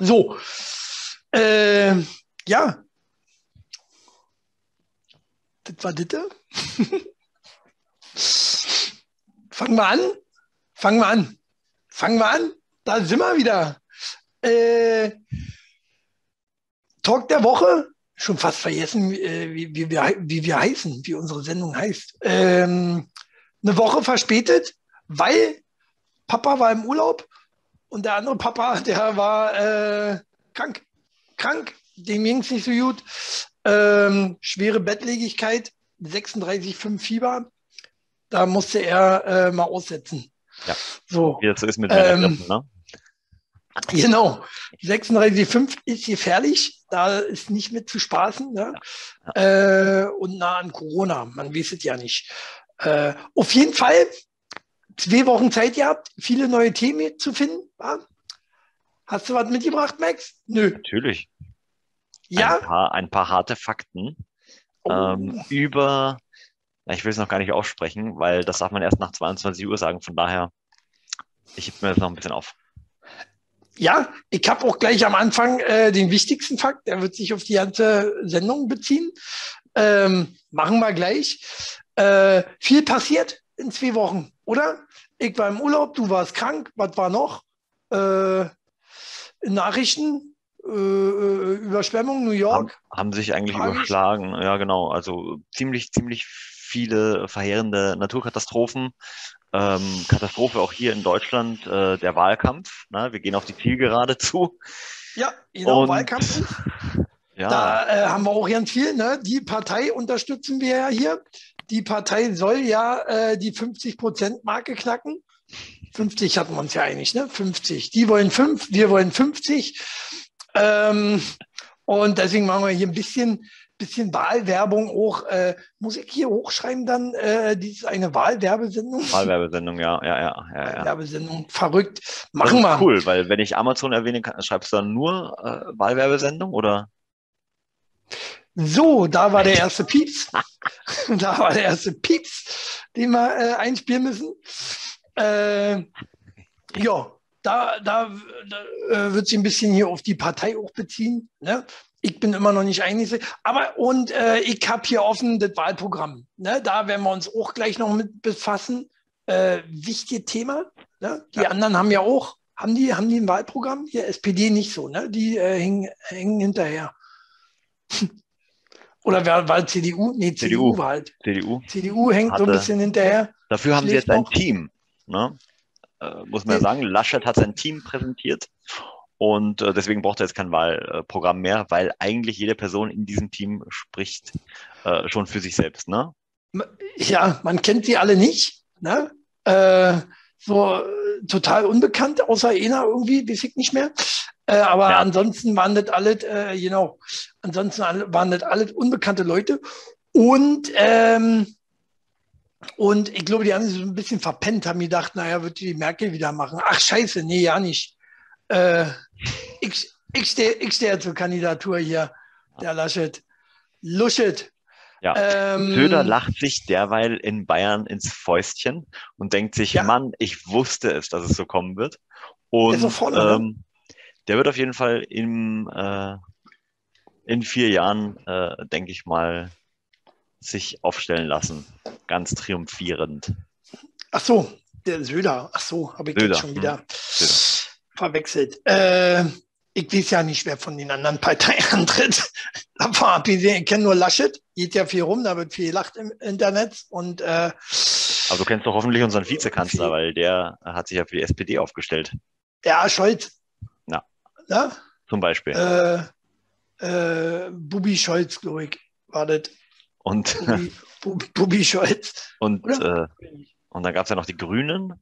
So, äh, ja. Das war das. Fangen wir an. Fangen wir an. Fangen wir an. Da sind wir wieder. Äh, Talk der Woche. Schon fast vergessen, äh, wie, wie, wir, wie wir heißen, wie unsere Sendung heißt. Ähm, eine Woche verspätet, weil Papa war im Urlaub und der andere Papa, der war äh, krank. Krank, dem ging es nicht so gut. Ähm, schwere Bettlägigkeit, 36,5 Fieber. Da musste er äh, mal aussetzen. Ja. So. Wie das so ist mit Ähm, Männergrippen, ne? Genau. 36,5 ist gefährlich. Da ist nicht mit zu spaßen. Ne? Äh, und nah an Corona. Man weiß es ja nicht. Äh, auf jeden Fall zwei Wochen Zeit gehabt, viele neue Themen zu finden. wa? Hast du was mitgebracht, Max? Nö. Natürlich. Ja. Ein, paar, ein paar harte Fakten Oh. ähm, über, ich will es noch gar nicht aussprechen, weil das darf man erst nach 22 Uhr sagen. Von daher, ich heb mir das noch ein bisschen auf. Ja, ich habe auch gleich am Anfang äh, den wichtigsten Fakt, der wird sich auf die ganze Sendung beziehen. Ähm, machen wir gleich. Äh, viel passiert in zwei Wochen, oder? Ich war im Urlaub, du warst krank, was war noch? Äh, Nachrichten, äh, äh, Überschwemmung, New Haben, York. haben sich eigentlich Tragisch. überschlagen. Ja, genau. Also ziemlich, ziemlich viele verheerende Naturkatastrophen. Ähm, Katastrophe auch hier in Deutschland, äh, der Wahlkampf. Ne? Wir gehen auf die Zielgerade zu. Ja, genau, Und- Wahlkampf. Ja, Da äh, haben wir auch ganz viel. Ne? Die Partei unterstützen wir ja hier. Die Partei soll ja äh, die 50-Prozent-Marke knacken. 50 hatten wir uns ja einig, ne? 50. Die wollen 5, wir wollen 50. Ähm, und deswegen machen wir hier ein bisschen, bisschen Wahlwerbung auch. Äh, muss ich hier hochschreiben dann, äh, dies ist eine Wahlwerbesendung? Wahlwerbesendung, ja, ja, ja, ja, ja. Wahlwerbesendung, verrückt. Machen wir. cool, weil wenn ich Amazon erwähne, kann, schreibst du dann nur äh, Wahlwerbesendung oder? So, da war der erste Pieps. da war der erste Pieps, den wir äh, einspielen müssen. Äh, ja, da, da, da äh, wird sich ein bisschen hier auf die Partei auch beziehen. Ne? Ich bin immer noch nicht einig. Aber und äh, ich habe hier offen das Wahlprogramm. Ne? Da werden wir uns auch gleich noch mit befassen. Äh, wichtiges Thema. Ne? Die Ja. anderen haben ja auch, haben die, haben die ein Wahlprogramm? Hier SPD nicht so, ne? Die äh, hängen, hängen hinterher. Oder wer war CDU? Nee, CDU, CDU. war halt. CDU. CDU hängt so ein Hatte- bisschen hinterher. Dafür haben sie jetzt ein. Team. Ne? Äh, muss man ja sagen, Laschet hat sein Team präsentiert und äh, deswegen braucht er jetzt kein Wahlprogramm mehr, weil eigentlich jede Person in diesem Team spricht äh, schon für sich selbst. Ne? Ja, man kennt sie alle nicht. Ne? Äh, so äh, total unbekannt, außer Ena irgendwie, weiß ich nicht mehr. Äh, aber Ja. ansonsten waren das alles, äh, genau, ansonsten waren das alles unbekannte Leute. Und, ähm, und ich glaube, die haben sich so ein bisschen verpennt, haben gedacht, naja, wird die Merkel wieder machen. Ach, scheiße, nee, ja nicht. Äh, ich ich stehe ich steh zur Kandidatur hier, der Laschet. Luschet. Ja. Ähm, Söder lacht sich derweil in Bayern ins Fäustchen und denkt sich, Ja. Mann, ich wusste es, dass es so kommen wird. ist Und vorne, ne? ähm, der wird auf jeden Fall im, äh, in vier Jahren, äh, denke ich mal, sich aufstellen lassen. Ganz triumphierend. Ach so, der Söder. Ach so, habe ich Söder, jetzt schon wieder hm, verwechselt. Äh, ich weiß ja nicht, wer von den anderen Parteien antritt. Ich kenne nur Laschet, geht ja viel rum, da wird viel gelacht im Internet. Und äh, Aber du kennst doch hoffentlich unseren Vizekanzler, weil der hat sich ja für die SPD aufgestellt. ja, Scholz. Ja. Ja? Zum Beispiel. Äh, äh, Bubi Scholz, glaube ich, war das. und Bubi, Bu- Bubi Scholz. und, äh, und dann gab es ja noch die Grünen.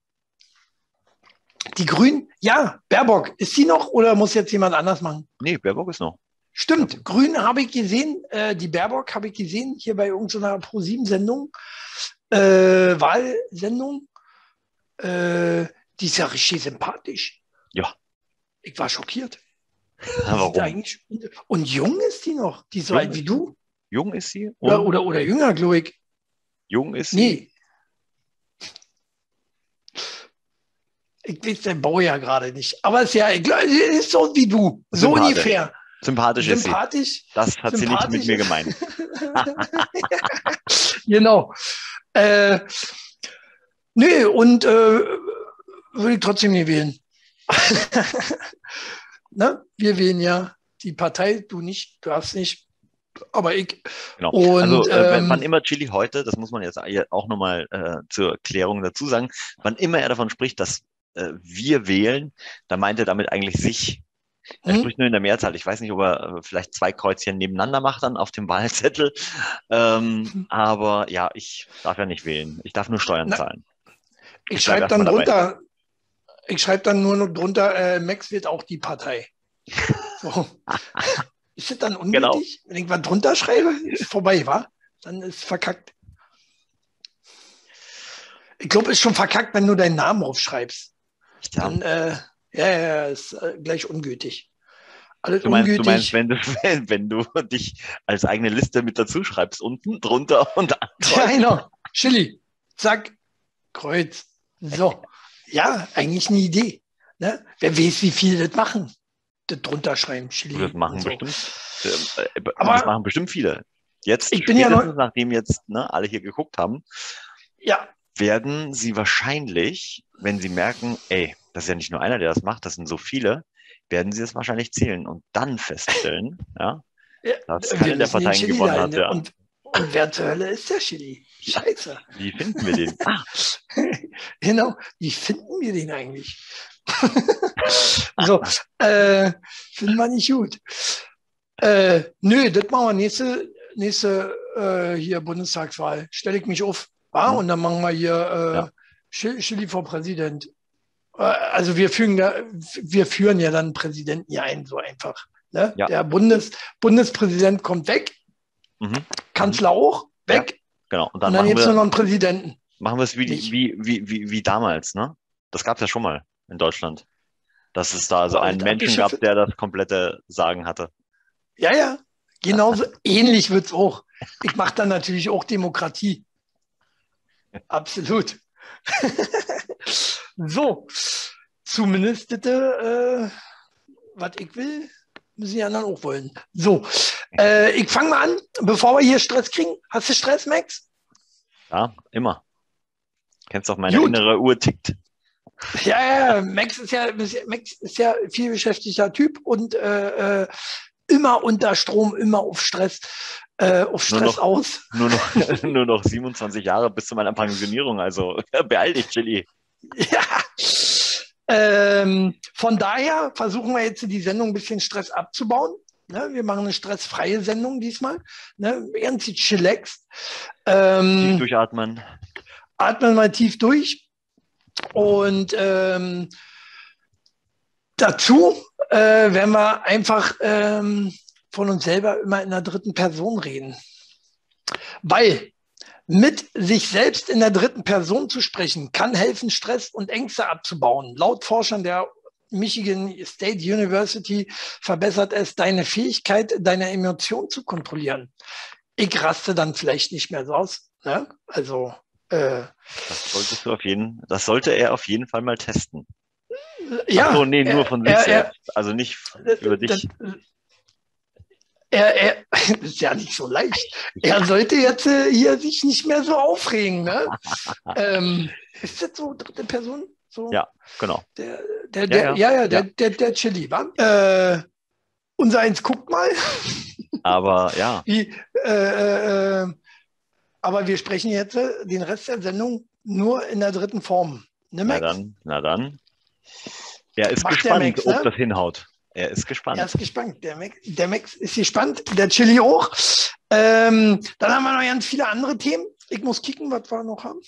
Die Grünen, ja, Baerbock, ist sie noch oder muss jetzt jemand anders machen? Nee, Baerbock ist noch. Stimmt, Grün habe ich gesehen, äh, die Baerbock habe ich gesehen, hier bei irgendeiner Pro-7-Sendung, äh, Wahlsendung. Äh, die ist ja richtig sympathisch. Ja. Ich war schockiert. Ja, eigentlich, und jung ist die noch, die so Jung alt wie du. Jung ist sie? Oder, oder, oder jünger, glaube ich. jung ist sie? Nee. Ich weiß den Baujahr gerade nicht. Aber es ist ja, ist so wie du. So Sympathisch. ungefähr. Sympathisch, Sympathisch. ist sie. Das hat sie nicht mit mir gemeint. genau. Äh, nee, und äh, würde ich trotzdem nicht wählen. Ne? Wir wählen ja die Partei, du nicht, du hast nicht, aber ich. Genau. Und, also, äh, ähm, wann immer Chili heute, das muss man jetzt auch nochmal äh, zur Klärung dazu sagen, wann immer er davon spricht, dass äh, wir wählen, dann meint er damit eigentlich sich. Er Hm? spricht nur in der Mehrzahl. Ich weiß nicht, ob er äh, vielleicht zwei Kreuzchen nebeneinander macht dann auf dem Wahlzettel. Ähm, aber ja, ich darf ja nicht wählen. Ich darf nur Steuern Na, zahlen. Ich Ich schreibe dann drunter, ich schreibe dann nur noch drunter, äh, Max wird auch die Partei. So. Ist das dann Genau. ungültig? Wenn ich was drunter schreibe, ist vorbei, wa? Dann ist verkackt. Ich glaube, ist schon verkackt, wenn du deinen Namen aufschreibst. Ja. Dann, äh, ja, ja, ist äh, gleich ungültig. Alles Du meinst, du ungültig. meinst, wenn du, wenn du dich als eigene Liste mit dazu schreibst, unten, drunter und Ja, genau. Chili. Zack. Kreuz. So. Ja, eigentlich eine Idee. Ne? Wer weiß, wie viele das machen. Das drunter schreiben, Chili. Das machen so. bestimmt, äh, äh, Aber- das machen bestimmt viele. Jetzt, Ich bin ja noch- nachdem jetzt ne, alle hier geguckt haben, Ja, werden sie wahrscheinlich, wenn sie merken, ey, das ist ja nicht nur einer, der das macht, das sind so viele, werden sie es wahrscheinlich zählen und dann feststellen, ja, ja dass keine der Parteien gewonnen hat. hin. Ja. Und, und wer zur Hölle ist der Chili? Scheiße. Wie finden wir den? Ah, genau. Wie finden wir den eigentlich? so, äh, finden wir nicht gut. Äh, nö, das machen wir nächste, nächste äh, hier Bundestagswahl. Stelle ich mich auf. Ah, und dann machen wir hier äh, Ja. Chili vor Präsident. Äh, also wir führen, da, wir führen ja dann Präsidenten hier ein, so einfach. Ne? Ja. Der Bundes, Bundespräsident kommt weg, mhm, Kanzler auch weg, genau. Und und dann, dann machen, jetzt nur noch einen Präsidenten. machen wir es wie, die- wie, wie, wie, wie damals, ne? Das gab es ja schon mal in Deutschland. Dass es da so Boah, einen Menschen gab, der das komplette Sagen hatte. Ja, ja, genauso ähnlich wird's auch. Ich mache dann natürlich auch Demokratie. Absolut. so, zumindest das, äh, was ich will, müssen die anderen auch wollen. So, äh, ich fange mal an, bevor wir hier Stress kriegen. Hast du Stress, Max? Ja, immer. Kennst doch meine Gut. innere Uhr tickt. Ja, ja, Max ist ja, Max ist ja viel beschäftigter Typ und äh, äh, immer unter Strom, immer auf Stress, äh, auf Nur Stress noch- aus. Nur noch, nur noch 27 Jahre bis zu meiner Pensionierung. Also beeil dich, Chili. Ja. Ähm, von daher versuchen wir jetzt die Sendung ein bisschen Stress abzubauen. Ne, wir machen eine stressfreie Sendung diesmal. Ne, ganz chillaxed. Tief Ähm, durchatmen. atmen mal tief durch. Und ähm, dazu äh, werden wir einfach ähm, von uns selber immer in der dritten Person reden. Weil mit sich selbst in der dritten Person zu sprechen, kann helfen, Stress und Ängste abzubauen. Laut Forschern der Michigan State University verbessert es deine Fähigkeit, deine Emotionen zu kontrollieren. Ich raste dann vielleicht nicht mehr so aus. Ne? Also äh, Das solltest du auf jeden, das sollte er auf jeden Fall mal testen. ja, Ach so, nee, nur er- von sich er- selbst. Also nicht über dich. Er, er, das ist ja nicht so leicht. Er sollte jetzt äh, hier sich nicht mehr so aufregen. Ne? ähm, ist das so dritte Person? So? Ja, genau. Der, der, der, Ja, ja, ja. ja, der, der, der Chili? Äh, unser eins guckt mal. Aber ja, Wie, äh, äh, aber wir sprechen jetzt äh, den Rest der Sendung nur in der dritten Form. Ne, na Max? dann, na dann. Er ist Macht gespannt, Max, ob ne? das hinhaut. Er ist gespannt. Er ist gespannt. Der Max, der Max ist gespannt. Der Chili auch. Ähm, dann haben wir noch ganz viele andere Themen. Ich muss kicken, was wir noch haben.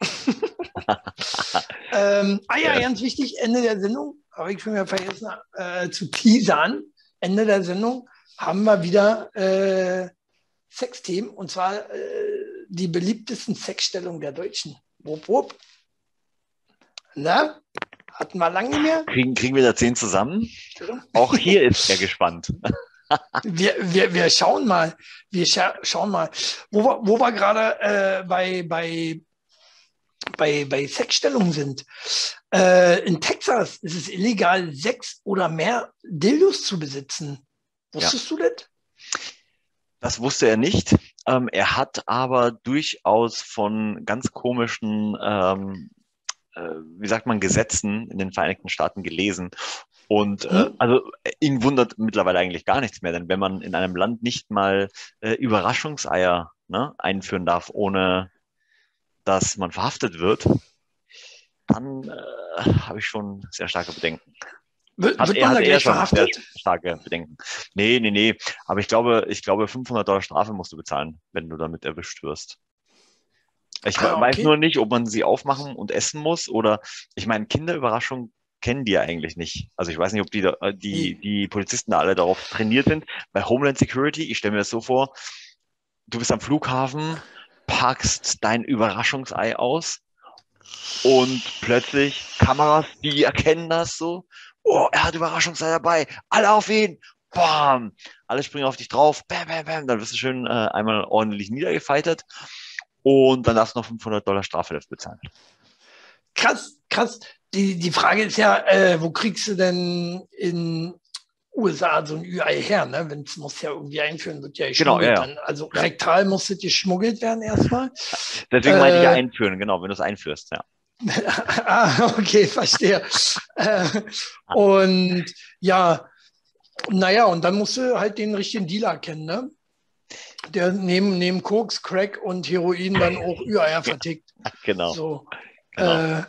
ähm, ah ja, Ja. ganz wichtig, Ende der Sendung, habe ich schon wieder vergessen äh, zu teasern. Ende der Sendung haben wir wieder äh, Sexthemen und zwar äh, die beliebtesten Sexstellungen der Deutschen. Wupp, wupp. Na, hatten wir lange nicht mehr. Kriegen, kriegen wir da zehn zusammen? Auch hier ist er gespannt. Wir, wir, wir schauen mal, wir scha schauen mal, wo wo wir gerade äh, bei, bei, bei, bei Sexstellungen sind. Äh, in Texas ist es illegal, sechs oder mehr Dildos zu besitzen. Wusstest ja. du das? Das wusste er nicht. Ähm, er hat aber durchaus von ganz komischen, ähm, äh, wie sagt man, Gesetzen in den Vereinigten Staaten gelesen. Und äh, hm? also ihn wundert mittlerweile eigentlich gar nichts mehr, denn wenn man in einem Land nicht mal äh, Überraschungseier ne, einführen darf, ohne dass man verhaftet wird, dann äh, habe ich schon sehr starke Bedenken. Wird, hat, wird er, hat er schon verhaftet? starke Bedenken. Nee, nee, nee. Aber ich glaube, ich glaube, 500 Dollar Strafe musst du bezahlen, wenn du damit erwischt wirst. Ich ah, okay. weiß nur nicht, ob man sie aufmachen und essen muss oder, ich meine, Kinderüberraschung kennen die ja eigentlich nicht. Also ich weiß nicht, ob die, äh, die, die Polizisten alle darauf trainiert sind. Bei Homeland Security, ich stelle mir das so vor, du bist am Flughafen, packst dein Überraschungsei aus und plötzlich Kameras, die erkennen das so. Oh, er hat Überraschungsei dabei. Alle auf ihn. Bam. Alle springen auf dich drauf. Bam, bam, bam. Dann wirst du schön äh, einmal ordentlich niedergefeitert. Und dann darfst du noch 500 Dollar Strafe dafür bezahlen. Krass, krass. Die, die Frage ist ja, äh, wo kriegst du denn in USA so ein Ü-Ei her, ne? Wenn es muss ja irgendwie einführen, wird ja genau, ja, ja. Also rektal muss es geschmuggelt werden erstmal. Deswegen äh, meinte ich ja einführen, genau, wenn du es einführst, ja. ah, okay, verstehe. äh, und ja, naja, und dann musst du halt den richtigen Dealer kennen, ne? Der neben, neben Koks, Crack und Heroin dann auch Ü-Eier vertickt. Genau. So. Genau. Äh,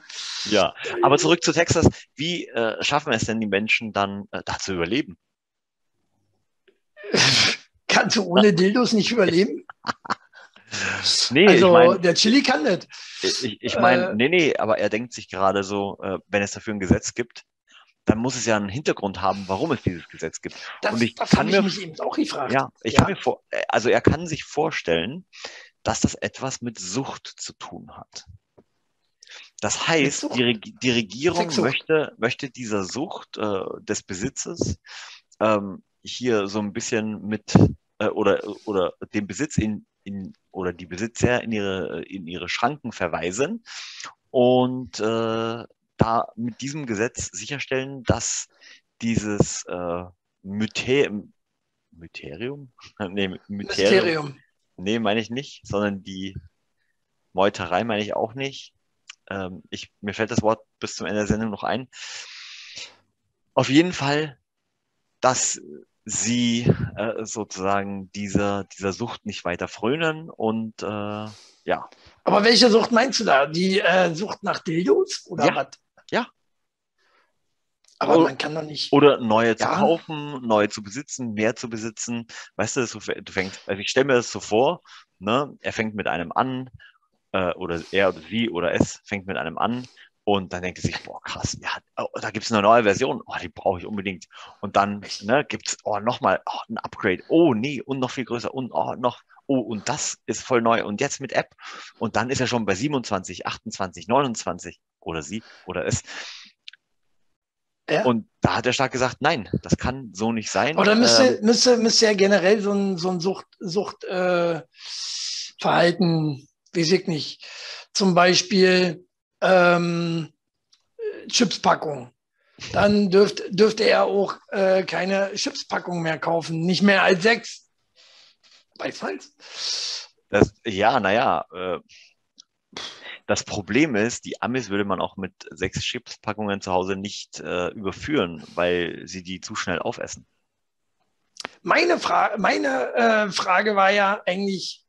ja, aber zurück zu Texas. Wie äh, schaffen es denn die Menschen dann, äh, da zu überleben? Kannst du ohne Dildos nicht überleben? nee, also ich mein, der Chili kann nicht. Ich, ich meine, äh, nee, nee, aber er denkt sich gerade so, äh, wenn es dafür ein Gesetz gibt, dann muss es ja einen Hintergrund haben, warum es dieses Gesetz gibt. Das, und ich das kann mir, mich eben auch gefragt. Ja, ich ja. kann mir vor, also er kann sich vorstellen, dass das etwas mit Sucht zu tun hat. Das heißt, die, die Regierung möchte, möchte dieser Sucht äh, des Besitzes ähm, hier so ein bisschen mit äh, oder, oder den Besitz in, in oder die Besitzer in ihre, in ihre Schranken verweisen und äh, da mit diesem Gesetz sicherstellen, dass dieses äh, Mythe Myterium? nee, Myterium. Mysterium. Nee, meine ich nicht, sondern die Meuterei meine ich auch nicht ähm, ich, mir fällt das Wort bis zum Ende der Sendung noch ein. Auf jeden Fall, dass sie äh, sozusagen dieser, dieser Sucht nicht weiter frönen und äh, ja. Aber welche Sucht meinst du da? Die äh, Sucht nach Dildos oder ja. was? Ja. Aber oder, man kann doch nicht. Oder neue zu kaufen, neue zu besitzen, mehr zu besitzen. Weißt du, du fängst, also ich stelle mir das so vor, ne? er fängt mit einem an, äh, oder er oder sie oder es fängt mit einem an und dann denkt er sich, boah, krass, ja, oh, da gibt es eine neue Version, oh, die brauche ich unbedingt. Und dann ne, gibt es oh, nochmal oh, ein Upgrade, oh nee, und noch viel größer und oh, noch, oh, und das ist voll neu und jetzt mit App. Und dann ist er schon bei 27, 28, 29 oder sie oder es. Ja. Und da hat der Staat gesagt, nein, das kann so nicht sein. Oder müsste, ähm, müsste, müsste ja generell so ein, so ein Sucht, Suchtverhalten äh, weiß ich nicht, zum Beispiel ähm, Chipspackung. Dann dürft, dürfte er auch äh, keine Chipspackung mehr kaufen, nicht mehr als sechs. Weiß Das, ja, naja. Äh, das Problem ist, die Amis würde man auch mit sechs Chipspackungen zu Hause nicht äh, überführen, weil sie die zu schnell aufessen. Meine, Fra meine äh, Frage war ja eigentlich,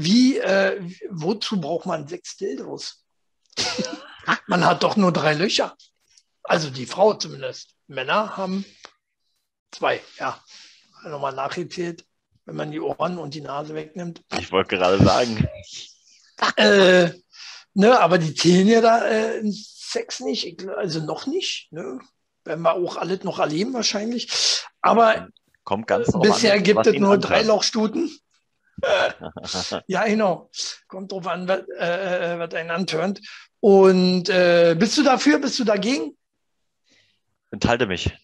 wie, äh, wozu braucht man sechs Dildos? man hat doch nur drei Löcher. Also die Frau zumindest. Männer haben zwei, ja. Nochmal nachgezählt, wenn man die Ohren und die Nase wegnimmt. Ich wollte gerade sagen. äh, ne, aber die zählen ja da äh, Sex nicht, also noch nicht. Ne? Werden wir auch alles noch erleben wahrscheinlich. Aber Kommt ganz bisher an, gibt es nur drei Lochstuten. ja, genau. Kommt drauf an, was, äh, äh, was einen antörnt. Und äh, bist du dafür? Bist du dagegen? Enthalte mich.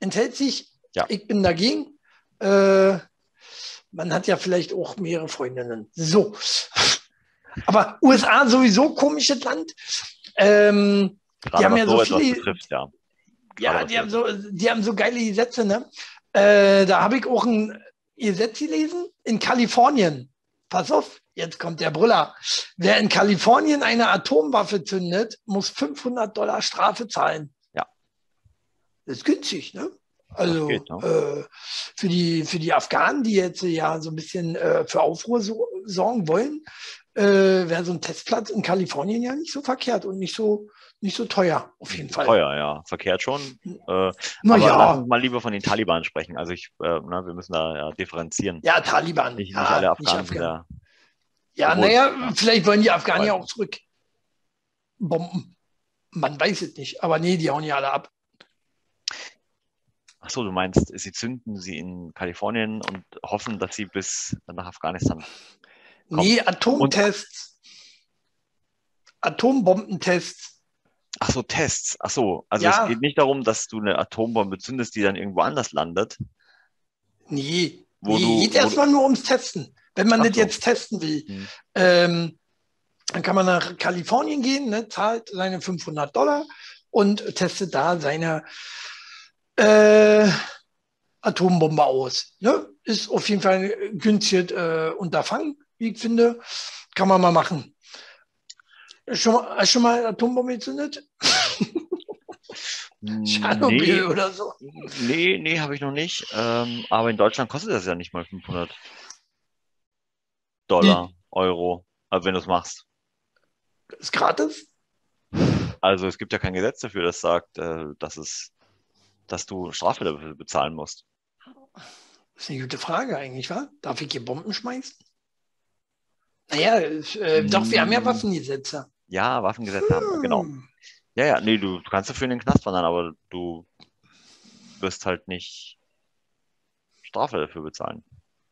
Enthält sich? Ja. Ich bin dagegen. Äh, man hat ja vielleicht auch mehrere Freundinnen. So. Aber USA sowieso komisches Land. Ähm, die haben ja so viele. Betrifft, ja, ja die, haben so, die haben so geile Gesetze, ne? Äh, da habe ich auch ein Gesetz gelesen in Kalifornien. Pass auf, jetzt kommt der Brüller. Wer in Kalifornien eine Atomwaffe zündet, muss 500 Dollar Strafe zahlen. Ja. Das ist günstig, ne? Also geht, ne? äh, für, die, für die Afghanen, die jetzt ja so ein bisschen äh, für Aufruhr so, sorgen wollen, äh, wäre so ein Testplatz in Kalifornien ja nicht so verkehrt und nicht so, nicht so teuer, auf jeden Fall. Teuer, ja, verkehrt schon. Äh, Na aber ja. lass uns mal lieber von den Taliban sprechen. Also ich, äh, na, wir müssen da ja differenzieren. Ja, Taliban. Nicht, ja, nicht alle Afghanen nicht Afghan. Ja, naja, vielleicht wollen die Afghanen ja auch zurück. Bomben. Man weiß es nicht. Aber nee, die hauen ja alle ab. Ach so, du meinst, sie zünden sie in Kalifornien und hoffen, dass sie bis nach Afghanistan kommen. Nee, Atomtests. Und Atombombentests. Ach so, Tests. Ach so, also ja. es geht nicht darum, dass du eine Atombombe zündest, die dann irgendwo anders landet. Nee, wo nee du, geht erstmal nur ums Testen. Wenn man Ach das so. jetzt testen will, hm. ähm, dann kann man nach Kalifornien gehen, ne, zahlt seine 500 Dollar und testet da seine äh, Atombombe aus. Ne? Ist auf jeden Fall ein günstiges äh, Unterfangen, wie ich finde. Kann man mal machen. Schon mal, hast du schon mal Atombombe gezündet? Tschernobyl nee, oder so? Nee, nee, habe ich noch nicht. Ähm, aber in Deutschland kostet das ja nicht mal 500 Dollar, Wie? Euro, also wenn du es machst. Ist gratis? Also es gibt ja kein Gesetz dafür, das sagt, äh, dass es dass du Strafe dafür bezahlen musst? Das ist eine gute Frage eigentlich, wa? Darf ich hier Bomben schmeißen? Naja, äh, hm. doch, wir haben ja Waffengesetze. Ja, Waffengesetze hm. haben wir, genau. Hm. Ja, ja, nee, du, du kannst dafür in den Knast wandern, aber du wirst halt nicht Strafe dafür bezahlen.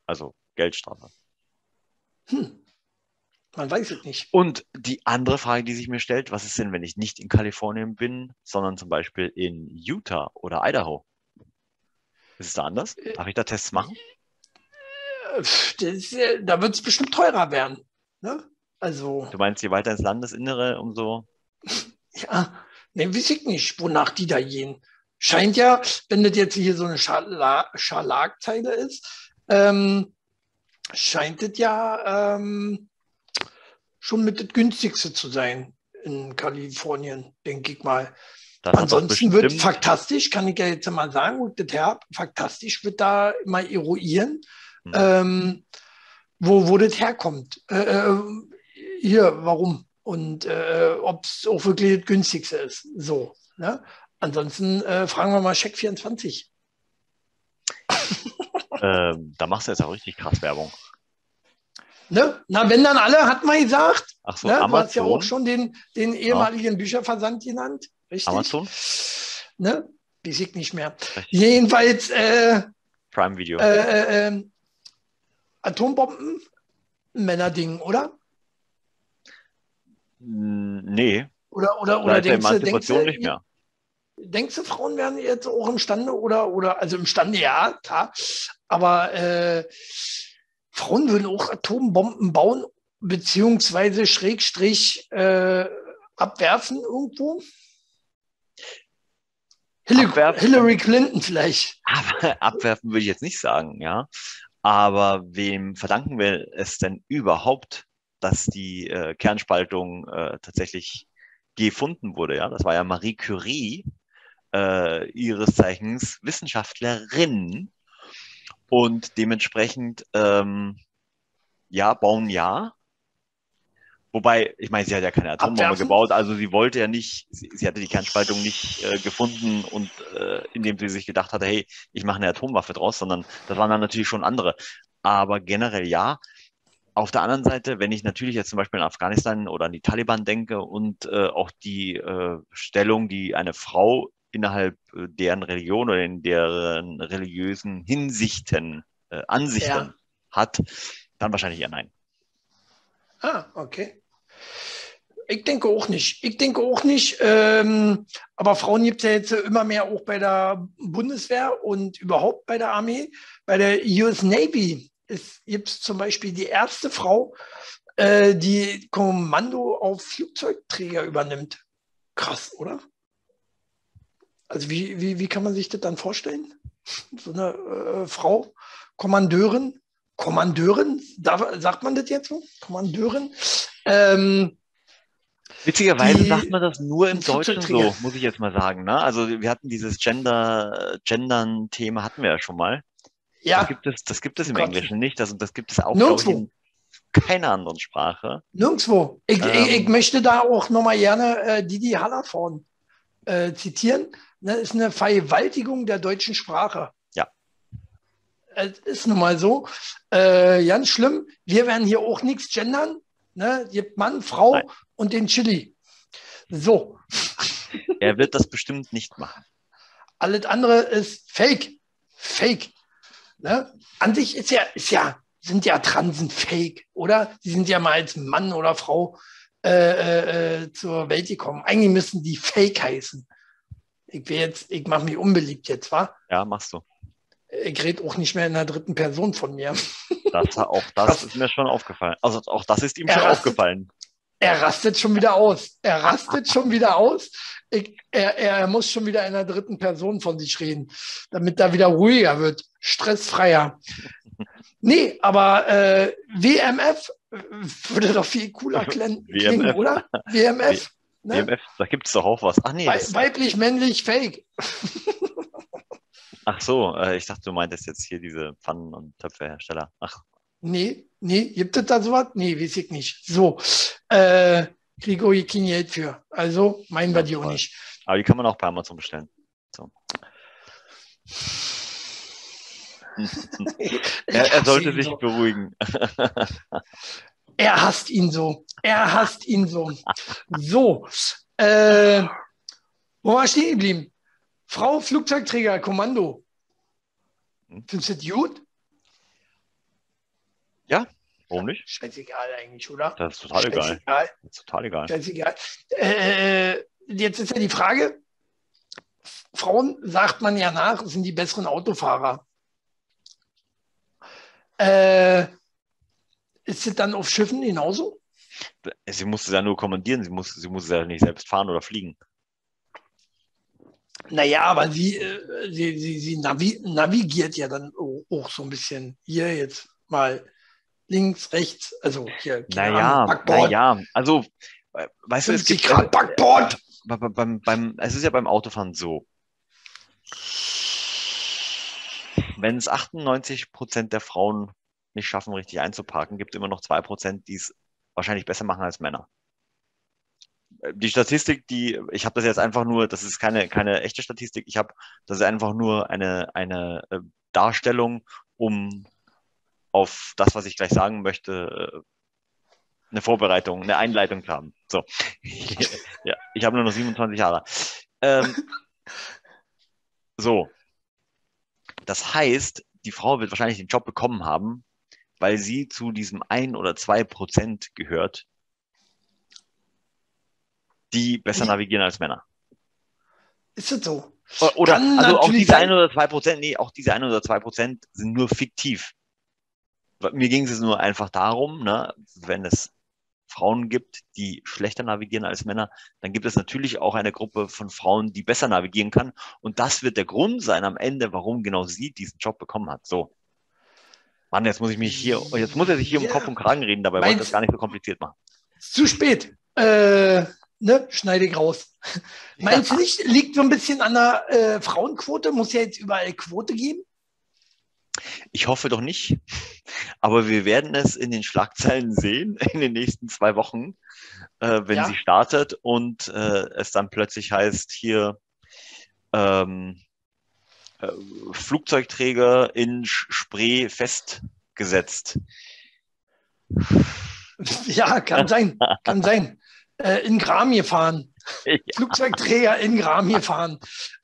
Also Geldstrafe. Hm. Man weiß es nicht. Und die andere Frage, die sich mir stellt, was ist denn, wenn ich nicht in Kalifornien bin, sondern zum Beispiel in Utah oder Idaho? Ist es da anders? Äh, Darf ich da Tests machen? Das, da wird es bestimmt teurer werden. Ne? Also, du meinst, je weiter ins Landesinnere, umso. Ja, ne, weiß ich nicht, wonach die da gehen. Scheint ja, wenn das jetzt hier so eine Schalagzeile ist, ähm, scheint es ja ähm, schon mit das günstigste zu sein in Kalifornien, denke ich mal. Das Ansonsten wird faktastisch, kann ich ja jetzt mal sagen, wo das her, faktastisch wird da mal eruieren, hm. ähm, wo, wo das herkommt. Äh, äh hier, warum? Und äh, ob es auch wirklich das günstigste ist. So. Ne? Ansonsten äh, fragen wir mal Check24. ähm, da machst du jetzt auch richtig krass Werbung. Ne? Na, wenn dann alle, hat man gesagt. Ach so, ne? Amazon. Du hast ja auch schon den, den ehemaligen ja. Bücherversand genannt. Richtig? Amazon? Ne? Ich nicht mehr. Richtig. Jedenfalls äh, Prime Video. Äh, äh, ähm, Atombomben, Männerding, oder? Nee. Oder, oder, oder denkst, du, denkst du, nicht mehr. Denkst du, Frauen werden jetzt auch imstande oder, oder also imstande, ja, klar, aber äh, Frauen würden auch Atombomben bauen, beziehungsweise Schrägstrich äh, abwerfen irgendwo? Hillary, abwerfen, Hillary Clinton vielleicht. Aber abwerfen würde ich jetzt nicht sagen, ja. Aber wem verdanken wir es denn überhaupt, dass die äh, Kernspaltung äh, tatsächlich gefunden wurde? Ja, das war ja Marie Curie, äh, ihres Zeichens Wissenschaftlerin, und dementsprechend, ähm, ja, bauen ja. Wobei, ich meine, sie hat ja keine Atombombe gebaut, also sie wollte ja nicht, sie, sie hatte die Kernspaltung nicht äh, gefunden und äh, indem sie sich gedacht hatte, hey, ich mache eine Atomwaffe draus, sondern das waren dann natürlich schon andere. Aber generell ja. Auf der anderen Seite, wenn ich natürlich jetzt zum Beispiel an Afghanistan oder an die Taliban denke und äh, auch die äh, Stellung, die eine Frau innerhalb äh, deren Religion oder in deren religiösen Hinsichten, äh, Ansichten ja. hat, dann wahrscheinlich eher nein. Ah, okay. Ich denke auch nicht. Ich denke auch nicht. Ähm, aber Frauen gibt es ja jetzt immer mehr auch bei der Bundeswehr und überhaupt bei der Armee. Bei der US Navy gibt es zum Beispiel die erste Frau äh, die Kommando auf Flugzeugträger übernimmt. Krass, oder? Also wie, wie, wie kann man sich das dann vorstellen? So eine äh, Frau, Kommandeurin, Kommandeurin, darf, sagt man das jetzt so? Kommandeurin. Ähm, Witzigerweise die, sagt man das nur im Deutschen so, muss ich jetzt mal sagen. Ne? Also wir hatten dieses Gender, Gendern-Thema hatten wir ja schon mal. Ja. Das gibt es, das gibt es im Gott. Englischen nicht. Das, das gibt es auch, glaube ich, in keiner anderen Sprache. Nirgendwo. Ich, ähm, ich, ich, möchte da auch nochmal gerne äh, Didi Hallervorn äh, zitieren. Das ist eine Vergewaltigung der deutschen Sprache. Ja. Es ist nun mal so. Äh, ganz schlimm. Wir werden hier auch nichts gendern. Ne? Gibt Mann, Frau Nein. und den Chili. So. Er wird das bestimmt nicht machen. Alles andere ist Fake. Fake. Ne? An sich ist ja, ist ja, sind ja Transen Fake, oder? Die sind ja mal als Mann oder Frau äh, äh, äh zur Welt gekommen. Eigentlich müssen die Fake heißen. Ich will jetzt, ich mache mich unbeliebt jetzt, wa? Ja, machst du. Ich rede auch nicht mehr in der dritten Person von mir. Das, auch das Was? ist mir schon aufgefallen. Also auch das ist ihm schon rastet, aufgefallen. Er rastet schon wieder aus. Er rastet schon wieder aus. Ich, er, er muss schon wieder in der dritten Person von sich reden, damit er wieder ruhiger wird, stressfreier. Nee, aber äh, WMF würde doch viel cooler klingen, WMF. oder? WMF. Ne? WMF, da gibt es doch auch was. Ach nee. Weiblich, männlich, fake. Ach so, äh, ich dachte, du meintest jetzt hier diese Pfannen- und Töpfehersteller. Ach. Nee, nee, gibt es da sowas? Nee, weiß ich nicht. So, äh, kriege ich kein Geld für. Also meinen ja, wir die auch nicht. Aber die kann man auch bei Amazon bestellen. So. er, er, sollte sich so. beruhigen. er hasst ihn so. Er hasst ihn so. So, äh, wo war stehen geblieben? Frau Flugzeugträger, Kommando. Findest du das gut? Ja, warum nicht? Scheißegal eigentlich, oder? Das ist total egal. Das ist total egal. Scheißegal. Äh, jetzt ist ja die Frage, Frauen, sagt man ja nach, sind die besseren Autofahrer. Äh, ist es dann auf Schiffen genauso? Sie muss es ja nur kommandieren, sie muss, sie muss es ja nicht selbst fahren oder fliegen. Naja, aber sie, äh, sie, sie, sie navi navigiert ja dann auch so ein bisschen. Hier jetzt mal links, rechts, also hier. Naja, naja, also, äh, weißt du, es gibt. Grad Backboard! Beim, beim, beim, es ist ja beim Autofahren so. Wenn es 98 Prozent der Frauen nicht schaffen, richtig einzuparken, gibt es immer noch zwei Prozent, die es wahrscheinlich besser machen als Männer die Statistik, die, ich habe das jetzt einfach nur, das ist keine, keine echte Statistik, ich habe, das ist einfach nur eine, eine äh, Darstellung, um auf das, was ich gleich sagen möchte, äh, eine Vorbereitung, eine Einleitung zu haben. So. ja, ich habe nur noch 27 Jahre. Ähm, so. Das heißt, die Frau wird wahrscheinlich den Job bekommen haben, weil sie zu diesem ein oder zwei Prozent gehört, die besser navigieren als Männer. Ist das so? Oder, Kann also auch diese ein oder zwei Prozent, nee, auch diese ein oder zwei Prozent sind nur fiktiv. Mir ging es nur einfach darum, ne, wenn es Frauen gibt, die schlechter navigieren als Männer, dann gibt es natürlich auch eine Gruppe von Frauen, die besser navigieren kann. Und das wird der Grund sein am Ende, warum genau sie diesen Job bekommen hat. So. Mann, jetzt muss ich mich hier, jetzt muss er sich hier ja. um Kopf und Kragen reden, dabei wollte ich das gar nicht so kompliziert machen. Zu spät. Äh, ne, schneide ich raus. Meinst du nicht, liegt so ein bisschen an der äh, Frauenquote? Muss ja jetzt überall Quote geben? Ich hoffe doch nicht. Aber wir werden es in den Schlagzeilen sehen in den nächsten zwei Wochen, äh, wenn ja. sie startet und äh, es dann plötzlich heißt, hier ähm, äh, Flugzeugträger in Spree festgesetzt. Ja, kann sein, kann sein äh, in Gram gefahren. Ja. Flugzeugträger in Gram gefahren.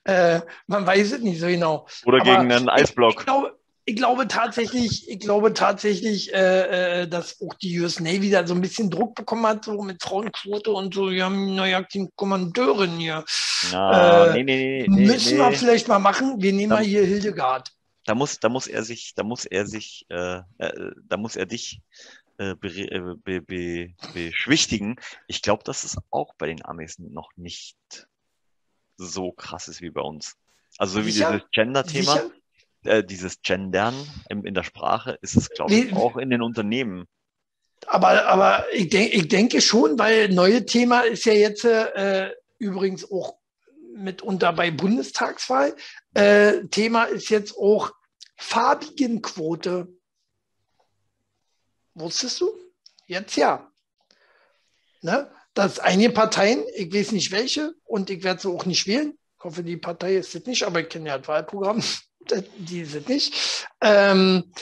Äh, man weiß es nicht so genau. Oder Aber gegen einen Eisblock. Ich, ich, glaube, ich glaube tatsächlich, ich glaube tatsächlich, äh, äh dass auch die US Navy da so ein bisschen Druck bekommen hat, so mit Frauenquote und so. Wir haben neue Kommandeurin hier. Na, äh, nee, nee, nee, müssen wir vielleicht mal machen. Wir nehmen da, mal hier Hildegard. Da muss, da muss er sich, da muss er sich, äh, äh, da muss er dich äh, be, be, be, beschwichtigen. Ich glaube, dass es auch bei den Amis noch nicht so krass ist wie bei uns. Also so wie dieses Gender-Thema, äh, dieses Gendern in, in der Sprache, ist es, glaube ich, auch in den Unternehmen. Aber, aber ich, denk, ich denke schon, weil neue Thema ist ja jetzt äh, übrigens auch mitunter bei Bundestagswahl. Äh, Thema ist jetzt auch Farbigenquote. Wusstest du? Jetzt ja. Ne? Dass einige Parteien, ich weiß nicht welche, und ich werde sie auch nicht wählen. Ich hoffe, die Partei ist es nicht, aber ich kenne ja das Wahlprogramm. Die sind nicht. Ähm,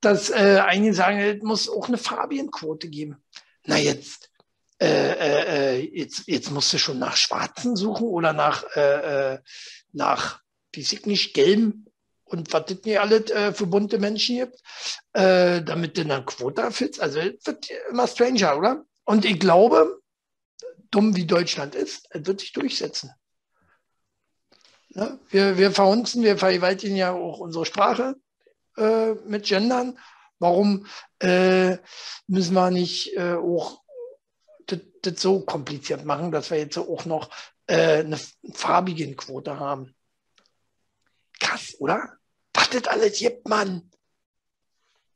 dass äh, einige sagen, es muss auch eine Fabienquote geben. Na jetzt, äh, äh, äh, jetzt, jetzt musst du schon nach Schwarzen suchen oder nach, äh, äh, nach, wie ich nicht, Gelben und was das nicht alles äh, für bunte Menschen gibt, äh, damit du eine Quote erfüllst. Also wird immer stranger, oder? Und ich glaube, dumm wie Deutschland ist, wird sich durchsetzen. Ja, wir, wir verhunzen, wir vergewaltigen ja auch unsere Sprache äh, mit Gendern. Warum äh, müssen wir nicht äh, auch das so kompliziert machen, dass wir jetzt auch noch äh, eine farbige Quote haben? Krass, oder? Was das alles gibt, Mann.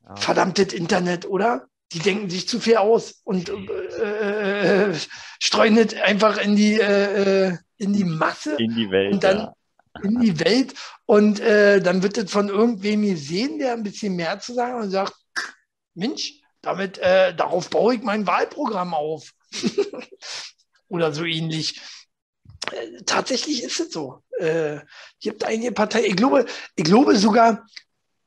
Ja. Verdammtes Internet, oder? Die denken sich zu viel aus und äh, äh, streuen das einfach in die, äh, äh, in die Masse. In die Welt. Und dann, ja in die Welt und äh, dann wird es von irgendwem gesehen, der ein bisschen mehr zu sagen und sagt, Mensch, damit, äh, darauf baue ich mein Wahlprogramm auf. Oder so ähnlich. Äh, tatsächlich ist es so. Äh, gibt einige Parteien, ich glaube, ich glaube sogar,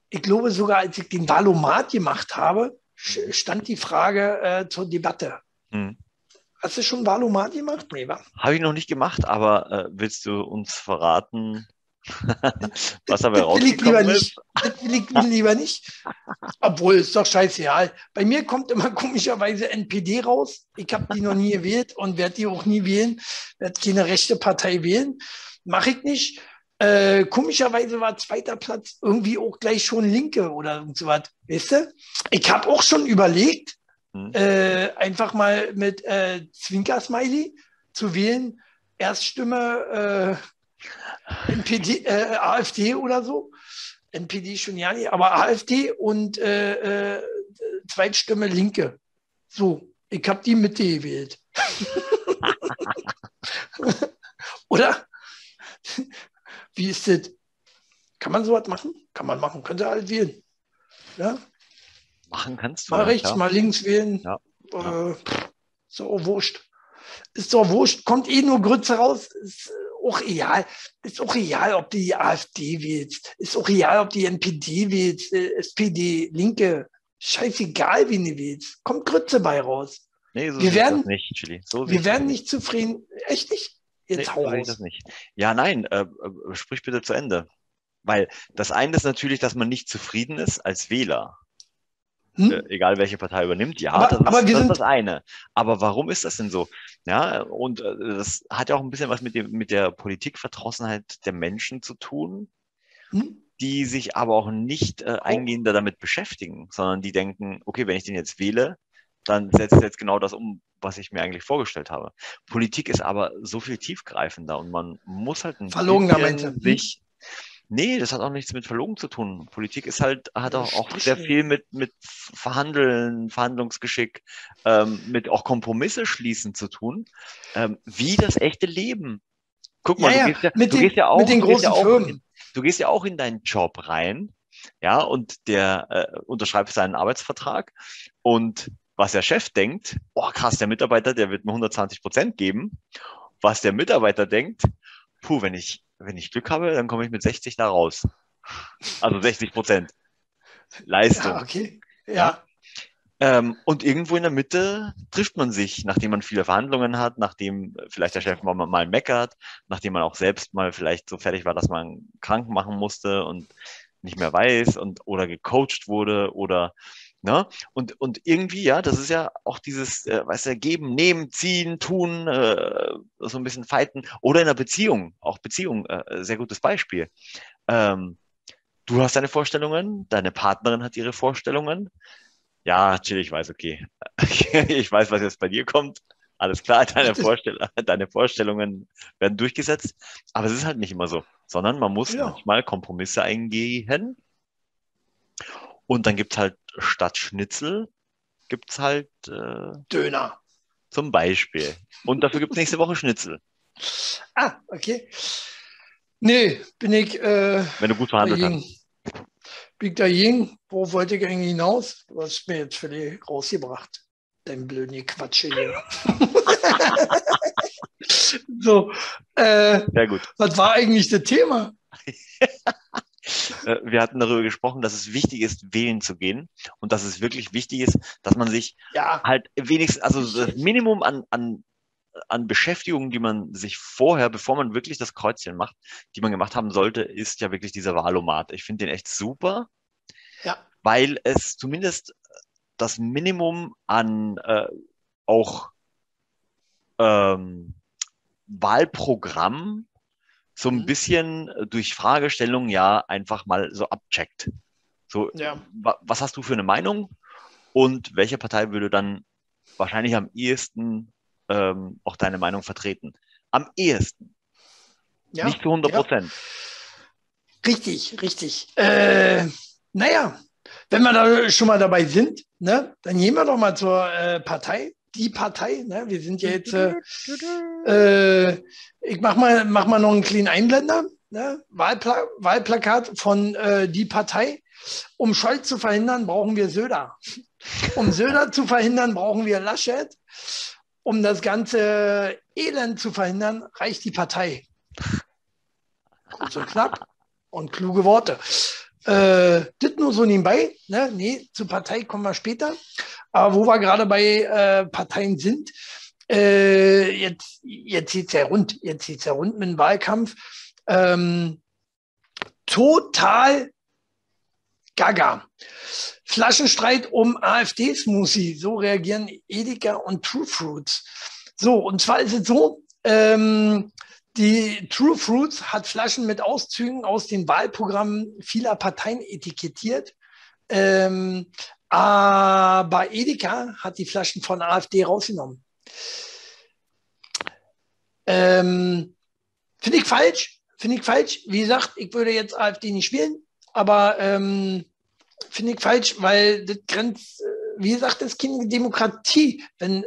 ich glaube sogar, als ich den Wahlomat gemacht habe, stand die Frage äh, zur Debatte. Hm. Hast du schon Valomat gemacht? Nee, wa? Habe ich noch nicht gemacht, aber äh, willst du uns verraten, was dabei rausgekommen ist? Das will ich lieber nicht. Obwohl, ist doch scheißegal. Bei mir kommt immer komischerweise NPD raus. Ich habe die noch nie gewählt und werde die auch nie wählen. Werde keine rechte Partei wählen. Mache ich nicht. Äh, komischerweise war zweiter Platz irgendwie auch gleich schon Linke oder so was. Weißt du? Ich habe auch schon überlegt, hm. äh, einfach mal mit äh, Zwinker-Smiley zu wählen. Erststimme äh, NPD, äh, AfD oder so. NPD schon ja nicht, aber AfD und äh, äh, Zweitstimme Linke. So, ich habe die Mitte gewählt. oder? Wie ist das? Kann man sowas machen? Kann man machen, könnte halt wählen. Ja? Machen kannst du. Mal rechts, ja. mal links wählen. Ja. Äh, doch wurscht. Ist doch wurscht. Kommt eh nur Grütze raus. Ist auch egal. Ist auch egal, ob die AfD wählst. Ist auch egal, ob die NPD wählst, äh, SPD, Linke. Scheißegal, wie du wählst. Kommt Grütze bei raus. Nee, so wir werden, nicht, Chili. So wir werden nicht zufrieden. Echt nicht? Jetzt nee, hau raus. Das nicht. Ja, nein, äh, äh, sprich bitte zu Ende. Weil das eine ist natürlich, dass man nicht zufrieden ist als Wähler. Hm? Äh, egal welche Partei übernimmt, ja, aber, das, ist, aber das ist das eine. Aber warum ist das denn so? Ja, und äh, das hat ja auch ein bisschen was mit, dem, mit der Politikverdrossenheit der Menschen zu tun, hm? die sich aber auch nicht äh, eingehender damit beschäftigen, sondern die denken, okay, wenn ich den jetzt wähle, dann setzt jetzt genau das um, was ich mir eigentlich vorgestellt habe. Politik ist aber so viel tiefgreifender und man muss halt ein bisschen sich Nee, das hat auch nichts mit Verlogen zu tun. Politik ist halt, hat auch, auch sehr viel mit, mit Verhandeln, Verhandlungsgeschick, ähm, mit auch Kompromisse schließen zu tun, ähm, wie das echte Leben. Guck mal, ja, du, gehst ja, mit du den, gehst ja auch, mit den großen ja Firmen. In, du gehst ja auch in deinen Job rein, ja, und der äh, unterschreibt seinen Arbeitsvertrag und was der Chef denkt, oh krass, der Mitarbeiter, der wird mir 120 Prozent geben. Was der Mitarbeiter denkt, puh, wenn ich wenn ich Glück habe, dann komme ich mit 60 da raus. Also 60 Prozent Leistung. Ja, okay. Ja. Ähm, und irgendwo in der Mitte trifft man sich, nachdem man viele Verhandlungen hat, nachdem vielleicht der Chef mal, mal meckert, nachdem man auch selbst mal vielleicht so fertig war, dass man krank machen musste und nicht mehr weiß und oder gecoacht wurde oder Ne? Und, und irgendwie, ja, das ist ja auch dieses, äh, weißt du, geben, nehmen, ziehen, tun, äh, so ein bisschen fighten. Oder in einer Beziehung, auch Beziehung, äh, sehr gutes Beispiel. Ähm, du hast deine Vorstellungen, deine Partnerin hat ihre Vorstellungen. Ja, chill, ich weiß, okay. ich weiß, was jetzt bei dir kommt. Alles klar, deine, Vorstell deine Vorstellungen werden durchgesetzt. Aber es ist halt nicht immer so, sondern man muss ja. manchmal Kompromisse eingehen. Und dann gibt es halt statt Schnitzel, gibt es halt äh, Döner. Zum Beispiel. Und dafür gibt es nächste Woche Schnitzel. Ah, okay. Nee, bin ich. Äh, Wenn du gut verhandelt hast. Bin ich dagegen. Wo wollte ich eigentlich hinaus? Du hast mir jetzt die rausgebracht. Dein blöden Quatsch hier. so. Äh, Sehr gut. Was war eigentlich das Thema? Äh, wir hatten darüber gesprochen, dass es wichtig ist, wählen zu gehen und dass es wirklich wichtig ist, dass man sich ja. halt wenigstens, also das Minimum an, an, an Beschäftigung, die man sich vorher, bevor man wirklich das Kreuzchen macht, die man gemacht haben sollte, ist ja wirklich dieser Wahlomat. Ich finde den echt super, ja. weil es zumindest das Minimum an äh, auch ähm, Wahlprogramm so ein mhm. bisschen äh, durch Fragestellungen ja einfach mal so abcheckt. So, ja. was hast du für eine Meinung und welche Partei würde dann wahrscheinlich am ehesten ähm, auch deine Meinung vertreten? Am ehesten. Ja. Nicht zu 100 Prozent. Ja. Richtig, richtig. Äh, naja, wenn wir da schon mal dabei sind, ne, dann gehen wir doch mal zur äh, Partei die Partei. Ne? Wir sind ja jetzt, äh, äh, ich mach mal, mach mal noch einen kleinen Einblender. Ne? Wahlpla Wahlplakat von äh, die Partei. Um Scholz zu verhindern, brauchen wir Söder. Um Söder zu verhindern, brauchen wir Laschet. Um das ganze Elend zu verhindern, reicht die Partei. Kurz und knapp und kluge Worte. Äh, das nur so nebenbei. Ne? Nee, zur Partei kommen wir später. Aber wo wir gerade bei äh, Parteien sind, äh, jetzt, jetzt sieht es ja rund, jetzt sieht ja rund mit dem Wahlkampf. Ähm, total gaga. Flaschenstreit um AfD-Smoothie. So reagieren Edeka und True Fruits. So, und zwar ist es so, ähm, die True Fruits hat Flaschen mit Auszügen aus den Wahlprogrammen vieler Parteien etikettiert. Ähm, aber Edeka hat die Flaschen von AfD rausgenommen. Ähm, Finde ich falsch. Finde ich falsch. Wie gesagt, ich würde jetzt AfD nicht wählen, aber ähm, finde ich falsch, weil das grenzt, äh, wie gesagt, das ist keine Demokratie. Wenn,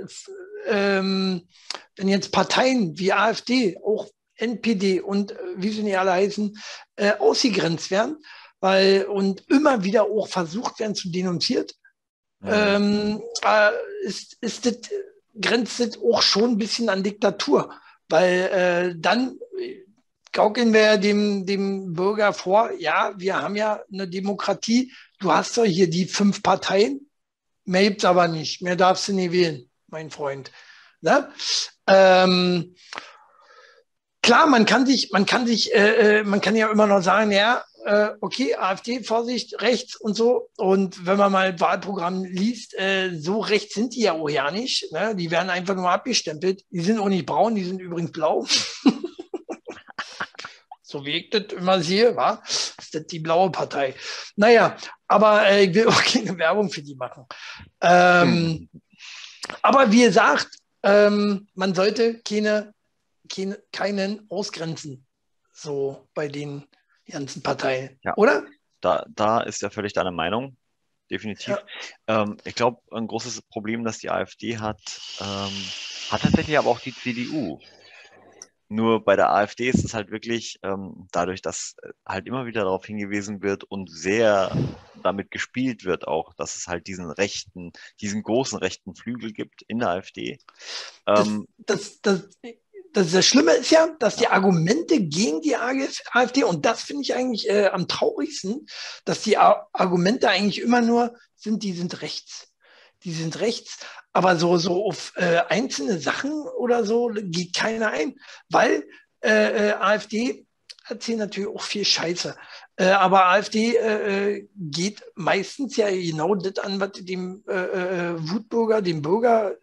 ähm, wenn jetzt Parteien wie AfD, auch NPD und äh, wie sie nicht alle heißen, äh, ausgegrenzt werden, weil und immer wieder auch versucht werden zu denunziert, mhm. ähm, äh, ist, ist das, grenzt das auch schon ein bisschen an Diktatur, weil äh, dann gaukeln wir dem, dem Bürger vor, ja, wir haben ja eine Demokratie, du hast doch hier die fünf Parteien, mehr gibt's aber nicht, mehr darfst du nie wählen, mein Freund. Ne? Ähm, klar, man kann sich, man kann sich, äh, äh man kann ja immer noch sagen, ja, äh, okay, AfD, Vorsicht, rechts und so. Und wenn man mal Wahlprogramm liest, äh, so rechts sind die ja auch ja nicht. Ne? Die werden einfach nur abgestempelt. Die sind auch nicht braun, die sind übrigens blau. so wie ich das immer sehe, war, ist das die blaue Partei. Naja, aber äh, ich will auch keine Werbung für die machen. Ähm, hm. Aber wie gesagt, ähm, man sollte keine, keine, keinen ausgrenzen, so bei den ganzen Parteien, ja. oder? Da, da ist ja völlig deine Meinung, definitiv. Ja. Ähm, ich glaube, ein großes Problem, das die AfD hat, ähm, hat tatsächlich aber auch die CDU. Nur bei der AfD ist es halt wirklich ähm, dadurch, dass halt immer wieder darauf hingewiesen wird und sehr damit gespielt wird auch, dass es halt diesen rechten, diesen großen rechten Flügel gibt in der AfD. Ähm, das, das, das, das Schlimme ist ja, dass die Argumente gegen die AfD, und das finde ich eigentlich äh, am traurigsten, dass die Argumente eigentlich immer nur sind, die sind rechts. Die sind rechts. Aber so, so auf äh, einzelne Sachen oder so geht keiner ein, weil äh, äh AfD erzählt natürlich auch viel Scheiße. Äh, aber AfD äh, äh, geht meistens ja genau das an, was dem äh, äh, Wutbürger, dem Bürger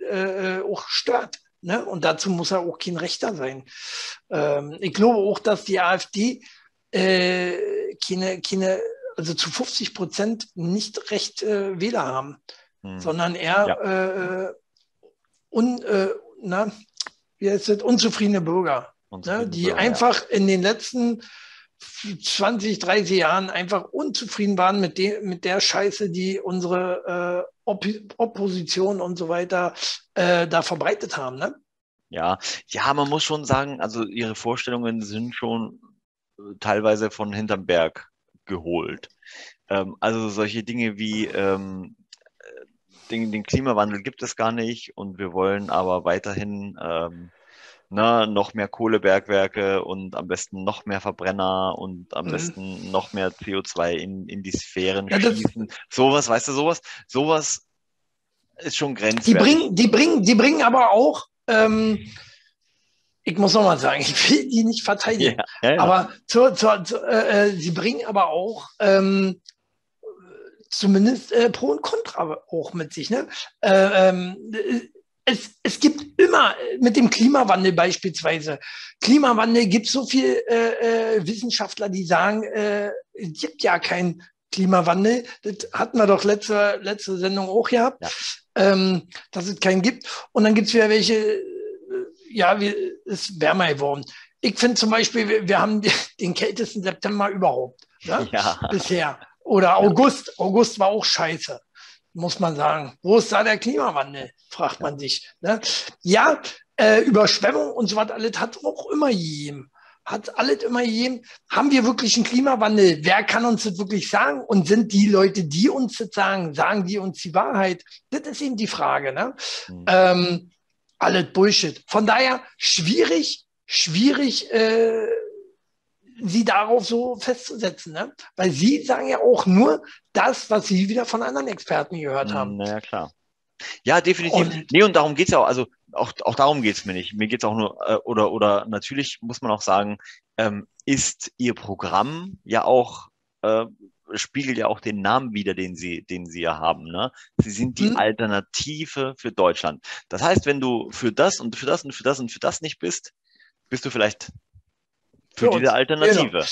auch stört. Ne? Und dazu muss er auch kein Rechter sein. Ähm, ich glaube auch, dass die AfD äh, keine, keine, also zu 50 Prozent nicht recht äh, Wähler haben. hm. sondern eher ja. äh, un, äh, na, wie heißt das, unzufriedene Bürger, ne, die Bürger, einfach ja. in den letzten 20, 30 Jahren einfach unzufrieden waren mit, de mit der Scheiße, die unsere Opp Opposition und so weiter äh, da verbreitet haben. Ne? Ja, ja, man muss schon sagen, also ihre Vorstellungen sind schon äh, teilweise von hinterm Berg geholt. Ähm, also solche Dinge wie ähm, äh, den, den, Klimawandel gibt es gar nicht und wir wollen aber weiterhin ähm, ne, noch mehr Kohlebergwerke und am besten noch mehr Verbrenner und am mhm. besten noch mehr CO2 in, in die Sphären ja, schießen. Sowas, weißt du, sowas, sowas ist schon grenzwertig. Die bringen, die bringen, die bringen aber auch, ähm, ich muss nochmal sagen, ich will die nicht verteidigen, ja, ja, aber zur, zur, zur, äh, äh, sie bringen aber auch ähm, zumindest äh, Pro und Contra auch mit sich. Ne? Äh, ähm, es, es gibt immer mit dem Klimawandel beispielsweise, Klimawandel gibt so viel äh, äh, Wissenschaftler, die sagen, äh, es gibt ja keinen Klimawandel. Das hatten wir doch letzte, letzte Sendung auch gehabt, ja. ähm, dass es keinen gibt. Und dann gibt es wieder welche, äh, ja, wir, es ist wärmer geworden. Ich finde zum Beispiel, wir, wir haben den kältesten September überhaupt ne? ja. bisher. Oder August. August war auch scheiße muss man sagen. Wo ist da der Klimawandel, fragt man sich. Ne? Ja, äh, Überschwemmung und so was alles hat auch immer gegeben. Hat alles immer gegeben. Haben wir wirklich einen Klimawandel? Wer kann uns das wirklich sagen? Und sind die Leute, die uns das sagen, sagen die uns die Wahrheit? Das ist eben die Frage. Ne? Mhm. Ähm, alles Bullshit. Von daher schwierig, schwierig, äh, sie darauf so festzusetzen. Ne? Weil sie sagen ja auch nur das, was sie wieder von anderen Experten gehört haben. Naja, klar. Ja, definitiv. Und, nee, und darum geht's ja auch, also auch, auch darum geht's mir nicht. Mir geht's auch nur, äh, oder, oder natürlich muss man auch sagen, ähm, ist ihr Programm ja auch, äh, spiegelt ja auch den Namen wieder, den sie, den sie ja haben. Ne? Sie sind die hm. Alternative für Deutschland. Das heißt, wenn du für das und für das und für das und für das nicht bist, bist du vielleicht für, für diese Alternative. Genau.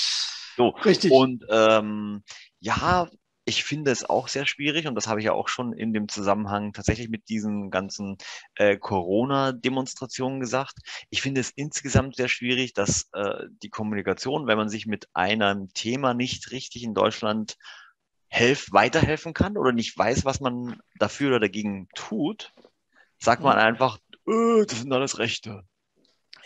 So. Richtig. Und ähm, ja, ich finde es auch sehr schwierig und das habe ich ja auch schon in dem Zusammenhang tatsächlich mit diesen ganzen äh, Corona-Demonstrationen gesagt. Ich finde es insgesamt sehr schwierig, dass äh, die Kommunikation, wenn man sich mit einem Thema nicht richtig in Deutschland helf weiterhelfen kann oder nicht weiß, was man dafür oder dagegen tut, sagt man mhm. einfach, äh, das sind alles Rechte.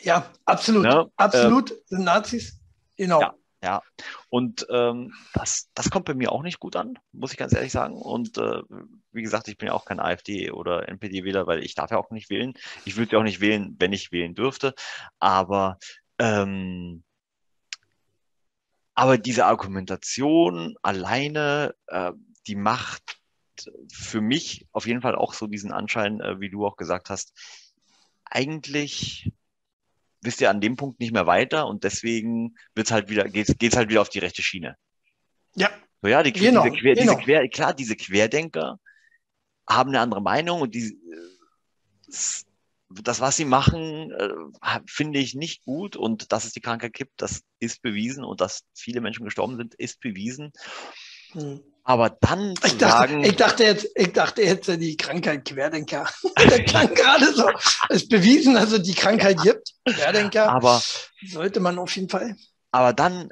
Ja, absolut. Ja, absolut. Äh, sind Nazis. Genau. Ja, ja. Und ähm, das, das kommt bei mir auch nicht gut an, muss ich ganz ehrlich sagen. Und äh, wie gesagt, ich bin ja auch kein AfD oder NPD-Wähler, weil ich darf ja auch nicht wählen. Ich würde ja auch nicht wählen, wenn ich wählen dürfte. Aber ähm, aber diese Argumentation alleine, äh, die macht für mich auf jeden Fall auch so diesen Anschein, äh, wie du auch gesagt hast, eigentlich wisst ihr an dem Punkt nicht mehr weiter und deswegen wird's halt wieder, geht's, geht's halt wieder auf die rechte Schiene. Ja. So, ja, die, genau, diese, Quer, genau. diese Quer, klar, diese Querdenker haben eine andere Meinung und die, das, was sie machen, äh, finde ich nicht gut und dass es die Krankheit gibt, das ist bewiesen und dass viele Menschen gestorben sind, ist bewiesen. Hm. Aber dann ich dachte, sagen. Ich dachte jetzt, ich dachte jetzt die Krankheit Querdenker. Der klang gerade so. Es ist bewiesen, es die Krankheit gibt. Querdenker. Aber sollte man auf jeden Fall. Aber dann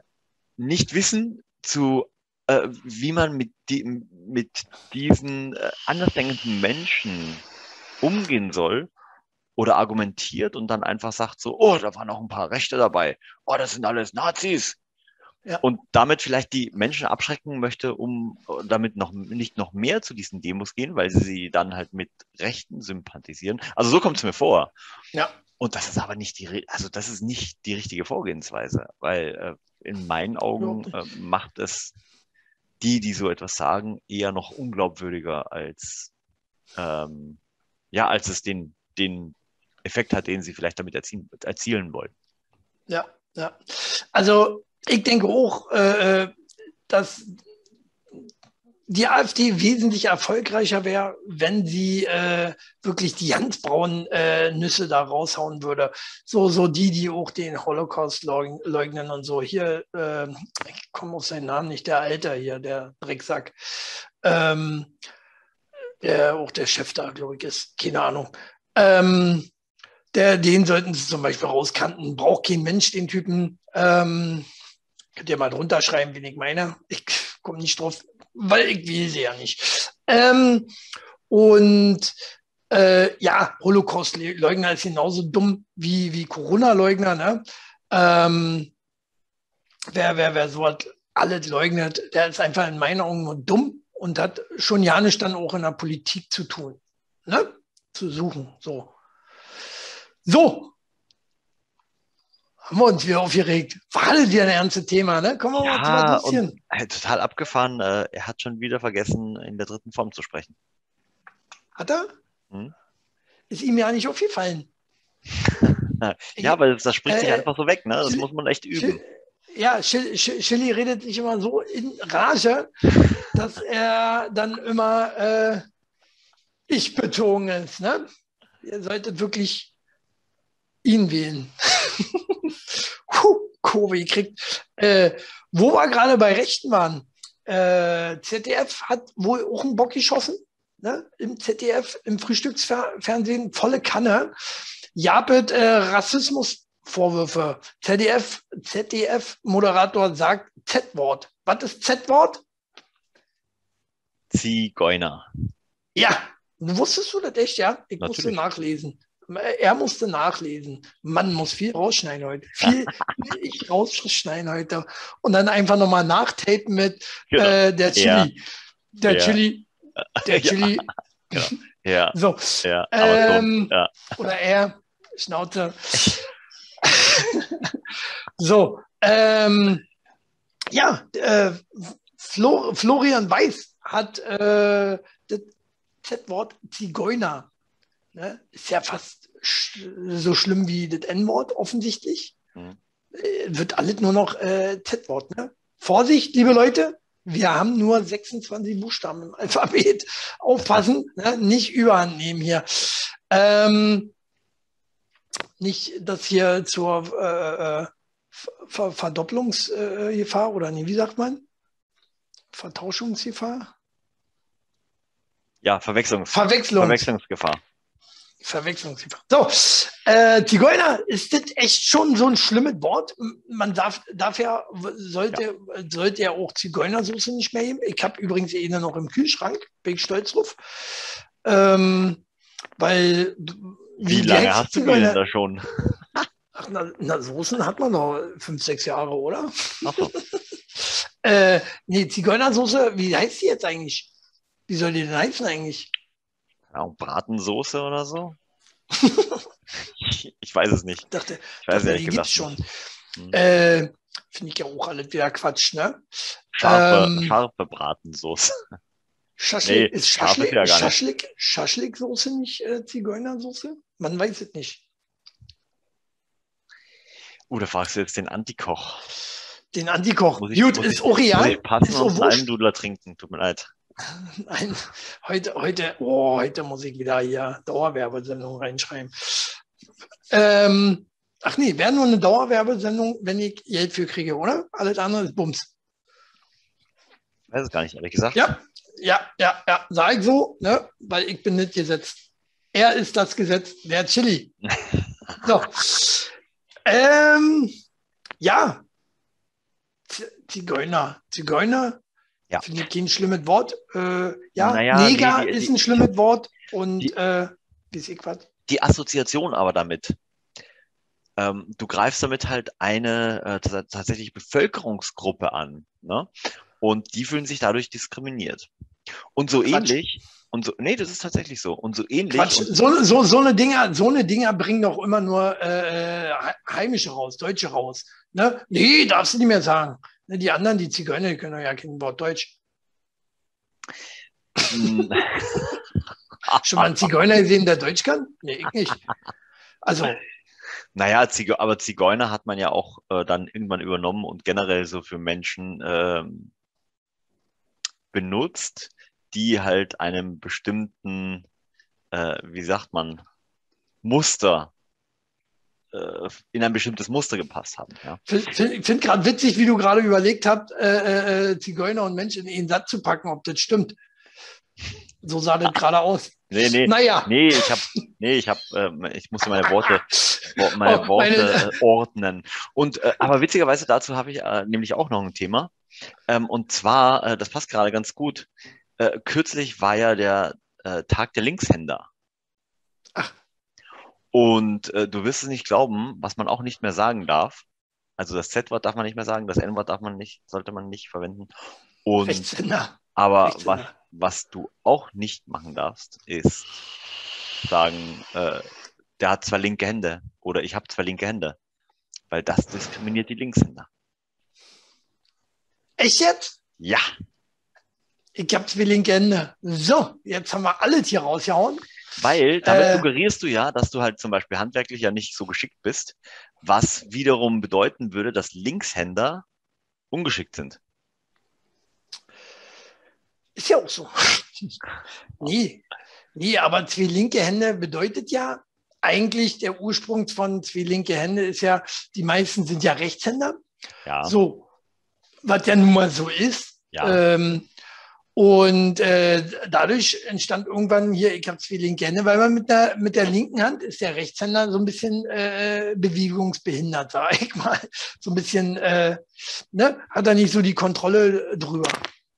nicht wissen, zu, äh, wie man mit, die, mit diesen äh, andersdenkenden Menschen umgehen soll oder argumentiert und dann einfach sagt so, oh, da waren auch ein paar Rechte dabei. Oh, das sind alles Nazis ja. und damit vielleicht die Menschen abschrecken möchte, um damit noch nicht noch mehr zu diesen Demos gehen, weil sie dann halt mit Rechten sympathisieren. Also so kommt es mir vor. Ja. Und das ist aber nicht die, also das ist nicht die richtige Vorgehensweise, weil äh, in meinen Augen äh, macht es die, die so etwas sagen, eher noch unglaubwürdiger als ähm, ja, als es den, den Effekt hat, den sie vielleicht damit erzielen, erzielen wollen. Ja, ja. Also ich denke auch, äh, äh, dass die AfD wesentlich erfolgreicher wäre, wenn sie äh, wirklich die ganzbraunen äh, Nüsse da raushauen würde. So, so die, die auch den Holocaust leugnen und so. Hier, äh, ich komme auf seinen Namen nicht, der Alter hier, der Drecksack. Ähm, der auch der Chef da, glaube ich, ist. Keine Ahnung. Ähm, der, den sollten sie zum Beispiel rauskanten. Braucht kein Mensch den Typen. Ähm, könnt ihr mal drunter schreiben, wen ich meine. Ich komme nicht drauf, weil ich will sie ja nicht. Ähm, und äh, ja, Holocaust-Leugner ist genauso dumm wie, wie Corona-Leugner. Ne? Ähm, wer, wer, wer so hat alles leugnet, der ist einfach in meinen Augen nur dumm und hat schon ja nicht dann auch in der Politik zu tun. Ne? Zu suchen. So. So. Haben wir uns wieder aufgeregt. War das wieder ein ernstes Thema, ne? Kommen wir ja, mal zu und, äh, Total abgefahren. Äh, er hat schon wieder vergessen, in der dritten Form zu sprechen. Hat er? Hm? Ist ihm ja nicht aufgefallen. ja, weil das spricht äh, sich einfach so weg, ne? Das muss man echt üben. Ja, Chili redet sich immer so in Rage, dass er dann immer äh, ich bezogen ist. Ne? Ihr solltet wirklich ihn wählen. Kurve gekriegt. Äh, wo wir gerade bei Rechten waren, äh, ZDF hat wohl auch einen Bock geschossen. Ne? Im ZDF, im Frühstücksfernsehen, volle Kanne. Japet äh, Rassismusvorwürfe. ZDF, ZDF-Moderator sagt Z-Wort. Was ist Z-Wort? Zigeuner. Ja, wusstest du das echt, ja? Ich Natürlich. musste nachlesen. Er musste nachlesen. Man muss viel rausschneiden heute. Viel, ich rausschneiden heute. Und dann einfach nochmal nachtapen mit genau. äh, der Chili. Ja. Der ja. Chili. Der Chili. Ja. ja. So. Ja. Ähm, ja. Oder er. Schnauze. so. Ähm, ja, äh, Flo, Florian Weiß hat äh, das Z-Wort Zigeuner Ne? Ist ja fast sch so schlimm wie das N-Wort offensichtlich. Mhm. Äh, wird alles nur noch äh, Z-Wort. Ne? Vorsicht, liebe Leute, wir haben nur 26 Buchstaben im Alphabet. Aufpassen, ne? nicht überhand nehmen hier. Ähm, nicht, dass hier zur äh, äh Ver Verdopplungsgefahr oder nee, wie sagt man? Vertauschungsgefahr? Ja, Verwechslungs Verwechslungs Verwechslungsgefahr. Verwechslungsgefahr. So, äh, Zigeuner, ist das echt schon so ein schlimmes Wort? Man darf, darf ja, sollte, ja. sollte ja auch Zigeunersoße nicht mehr geben. Ich habe übrigens eine noch im Kühlschrank, bin ich stolz drauf. Ähm, weil. Wie, wie lange hast du denn da schon? Ach, na, na, Soßen hat man noch fünf, sechs Jahre, oder? Ach so. äh, nee, Zigeunersoße, wie heißt die jetzt eigentlich? Wie soll die denn heißen eigentlich? Ja, Bratensoße oder so? ich, ich, weiß es nicht. Ich dachte, ich weiß dachte, die gibt's schon. Hm. Äh, Finde ich ja auch alles wieder Quatsch, ne? Scharfe, ähm, scharfe Bratensoße. Schaschlik, nee, ist Schaschlik, ja Schaschlik, Schaschlik-Soße nicht äh, Zigeunersoße? Man weiß es nicht. Uh, da fragst du jetzt den Antikoch. Den Antikoch. Ich, Gut, ist auch real. Passen ist uns einen Dudler trinken, tut mir leid. Nein, heute, heute, oh, heute muss ich wieder hier Dauerwerbesendung reinschreiben. Ähm, ach nee, wäre nur eine Dauerwerbesendung, wenn ich Geld für kriege, oder? Alles andere ist Bums. Ich weiß es gar nicht, ehrlich gesagt. Ja, ja, ja, ja, sag ich so, ne? weil ich bin nicht gesetzt. Er ist das Gesetz, der Chili. so. Ähm, ja, Zigeuner. Zigeuner ja. Finde ich kein schlimmes Wort. Äh, ja, naja, Neger die, die, ist ein schlimmes Wort und die, äh? Die Assoziation aber damit. Ähm, du greifst damit halt eine äh, tatsächlich Bevölkerungsgruppe an. Ne? Und die fühlen sich dadurch diskriminiert. Und so Quatsch. ähnlich, und so, nee, das ist tatsächlich so. Und so ähnlich. Quatsch, so, so, so, eine Dinger, so eine Dinger bringen doch immer nur äh, Heimische raus, Deutsche raus. Ne? Nee, darfst du nicht mehr sagen. Ne, die anderen, die Zigeuner, die können ja kein Wort Deutsch. Hm. Schon mal einen Zigeuner gesehen, der Deutsch kann? Nee, ich nicht. Also. Naja, aber Zigeuner hat man ja auch äh, dann irgendwann übernommen und generell so für Menschen äh, benutzt, die halt einem bestimmten, äh, wie sagt man, Muster äh, in ein bestimmtes Muster gepasst haben. Ja. Ich finde find gerade witzig, wie du gerade überlegt hast, äh, äh, Zigeuner und Menschen in den Satz zu packen, ob das stimmt. So sah das gerade aus. Nee, nee, naja. nee, ich habe, nee, ich habe, äh, ich musste meine Worte, meine oh, Worte meine... Äh, ordnen. Und äh, aber witzigerweise dazu habe ich äh, nämlich auch noch ein Thema. Ähm, und zwar, äh, das passt gerade ganz gut. Äh, kürzlich war ja der äh, Tag der Linkshänder. Und äh, du wirst es nicht glauben, was man auch nicht mehr sagen darf. Also das Z-Wort darf man nicht mehr sagen, das N-Wort darf man nicht, sollte man nicht verwenden. Und, Rechtshänder. Aber Rechtshänder. was, was du auch nicht machen darfst, ist sagen, äh, der hat zwei linke Hände oder ich habe zwei linke Hände, weil das diskriminiert die Linkshänder. Echt jetzt? Ja. Ich habe zwei linke Hände. So, jetzt haben wir alles hier rausgehauen. Weil damit äh, suggerierst du ja, dass du halt zum Beispiel handwerklich ja nicht so geschickt bist, was wiederum bedeuten würde, dass Linkshänder ungeschickt sind. Ist ja auch so. nee, nee, aber zwei linke Hände bedeutet ja, eigentlich der Ursprung von zwei linke Hände ist ja, die meisten sind ja Rechtshänder. Ja. So, was ja nun mal so ist. Ja. Ähm, und äh, dadurch entstand irgendwann hier, ich habe zwei linke Hände, weil man mit der, mit der linken Hand ist der Rechtshänder so ein bisschen äh, bewegungsbehindert, sag ich mal. So ein bisschen, äh, ne, hat er nicht so die Kontrolle drüber.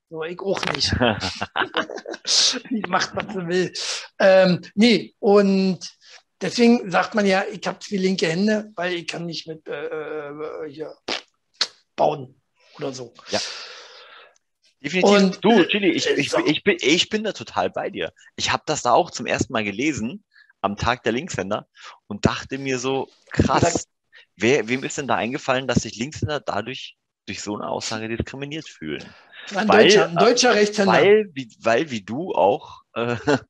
So, ich auch nicht. die macht, was sie will. Ähm, nee, und deswegen sagt man ja, ich habe zwei linke Hände, weil ich kann nicht mit äh, äh hier bauen oder so. Ja. Definitiv. Und, du, Chili, ich, ich, ich, bin, ich bin da total bei dir. Ich habe das da auch zum ersten Mal gelesen, am Tag der Linkshänder, und dachte mir so, krass, wer, wem ist denn da eingefallen, dass sich Linkshänder dadurch durch so eine Aussage diskriminiert fühlen? Ein weil, deutscher, ein deutscher Rechtshänder. Weil, wie, weil, wie du auch, äh,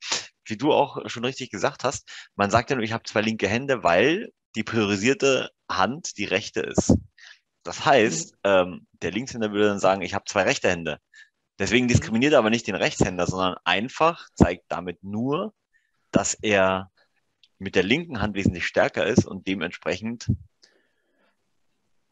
wie du auch schon richtig gesagt hast, man sagt ja nur, ich habe zwei linke Hände, weil die priorisierte Hand die rechte ist. Das heißt, mhm. ähm, der Linkshänder würde dann sagen, ich habe zwei rechte Hände. Deswegen mhm. diskriminiert er aber nicht den Rechtshänder, sondern einfach zeigt damit nur, dass er mit der linken Hand wesentlich stärker ist und dementsprechend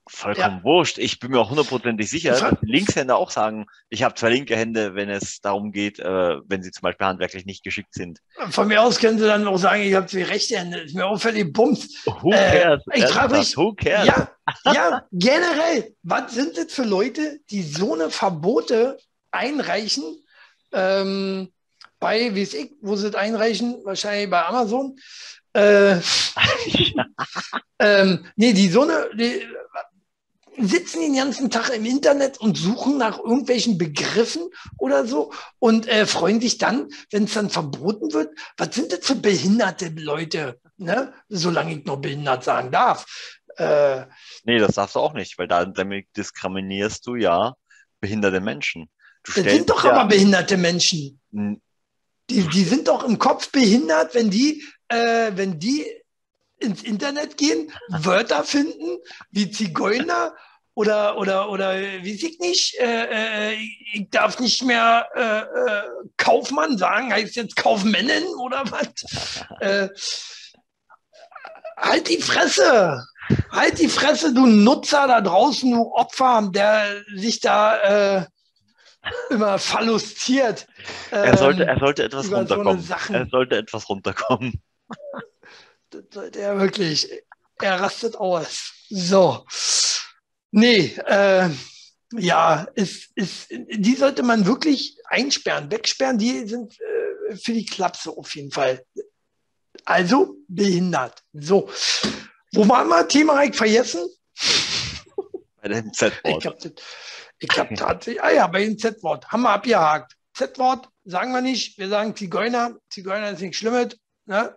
vollkommen ja. wurscht. Ich bin mir auch hundertprozentig sicher, dass Linkshänder auch sagen, ich habe zwei linke Hände, wenn es darum geht, äh, wenn sie zum Beispiel handwerklich nicht geschickt sind. Von mir aus können sie dann auch sagen, ich habe zwei rechte Hände. Ist mir auch völlig bums. Who cares? Äh, ich frage mich, who cares? Ja, ja, generell, was sind das für Leute, die so eine Verbote einreichen? Ähm, bei, wie es ich, wo sie es einreichen? Wahrscheinlich bei Amazon. Äh, ähm, nee, die so eine, die, sitzen den ganzen Tag im Internet und suchen nach irgendwelchen Begriffen oder so und äh, freuen sich dann, wenn es dann verboten wird. Was sind das für behinderte Leute, ne? solange ich noch behindert sagen darf? Äh, nee, das darfst du auch nicht, weil da, damit diskriminierst du ja behinderte Menschen. Du das sind doch ja, aber behinderte Menschen. Die, die sind doch im Kopf behindert, wenn die, äh, wenn die ins Internet gehen, Wörter finden wie Zigeuner oder, oder, oder wie ich nicht, äh, äh, ich darf nicht mehr äh, äh, Kaufmann sagen, heißt jetzt Kaufmännin oder was? äh, halt die Fresse! Halt die Fresse, du Nutzer da draußen, du Opfer, der sich da äh, immer verlustiert. Ähm, er, sollte, er sollte etwas runterkommen. So er sollte etwas runterkommen. Das sollte er wirklich. Er rastet aus. So. Nee, äh, ja, ist, ist, die sollte man wirklich einsperren, wegsperren. Die sind äh, für die Klapse auf jeden Fall. Also behindert. So. Wo waren wir? Thema ich vergessen? Bei dem Z-Wort. Ich habe hab tatsächlich, ah ja, bei dem Z-Wort. Haben wir abgehakt. Z-Wort sagen wir nicht. Wir sagen Zigeuner. Zigeuner ist nichts Schlimmes. Ne?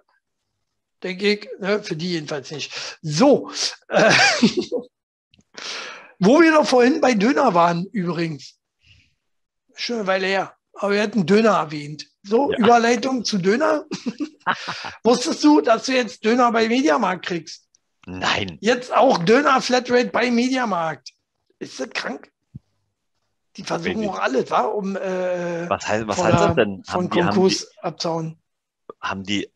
Denke ich. Ne? Für die jedenfalls nicht. So. Äh, Wo wir noch vorhin bei Döner waren, übrigens. Schon eine Weile her. Aber wir hatten Döner erwähnt. So, ja. Überleitung zu Döner. Wusstest du, dass du jetzt Döner bei Mediamarkt kriegst? Nein. Jetzt auch Döner Flatrate bei Mediamarkt. Ist das krank? Die versuchen auch alles, wa? um äh, was heißt, was heißt das denn? Von Konkurs abzauen. Haben die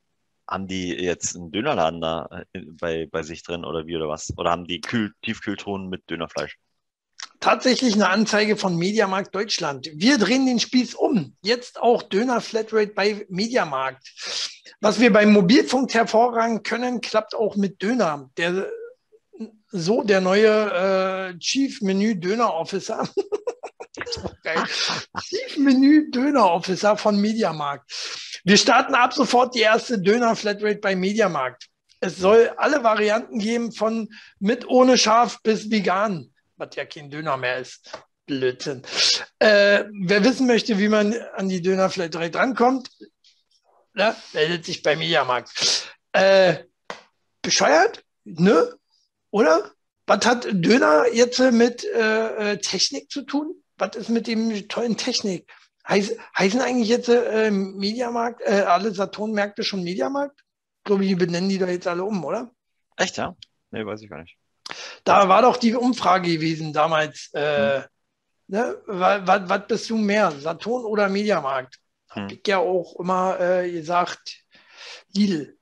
haben die jetzt einen Dönerladen da äh, bei, bei sich drin oder wie oder was? Oder haben die Kühl, Tiefkühltruhen mit Dönerfleisch? tatsächlich eine Anzeige von Mediamarkt Deutschland. Wir drehen den Spieß um. Jetzt auch Döner Flatrate bei Mediamarkt. Was wir beim Mobilfunk hervorragen können, klappt auch mit Döner. Der, so der neue äh, Chief Menü Döner Officer. Menü Döner Officer von Mediamarkt. Wir starten ab sofort die erste Döner Flatrate bei Mediamarkt. Es soll alle Varianten geben, von mit ohne Schaf bis vegan was ja kein Döner mehr ist. Blödsinn. Äh, wer wissen möchte, wie man an die Döner vielleicht direkt rankommt, ne, meldet sich bei Mediamarkt. Äh, bescheuert? Ne? Oder? Was hat Döner jetzt mit äh, äh, Technik zu tun? Was ist mit dem tollen Technik? Heiß, heißen eigentlich jetzt äh, Mediamarkt, äh, alle Saturn-Märkte schon Mediamarkt? Ich glaube, die benennen die da jetzt alle um, oder? Echt, ja? Nee, weiß ich gar nicht. Da war doch die Umfrage gewesen damals. Äh, hm. ne, was, bist du mehr, Saturn oder Mediamarkt? Hm. Hab ich ja auch immer äh, gesagt, Lidl.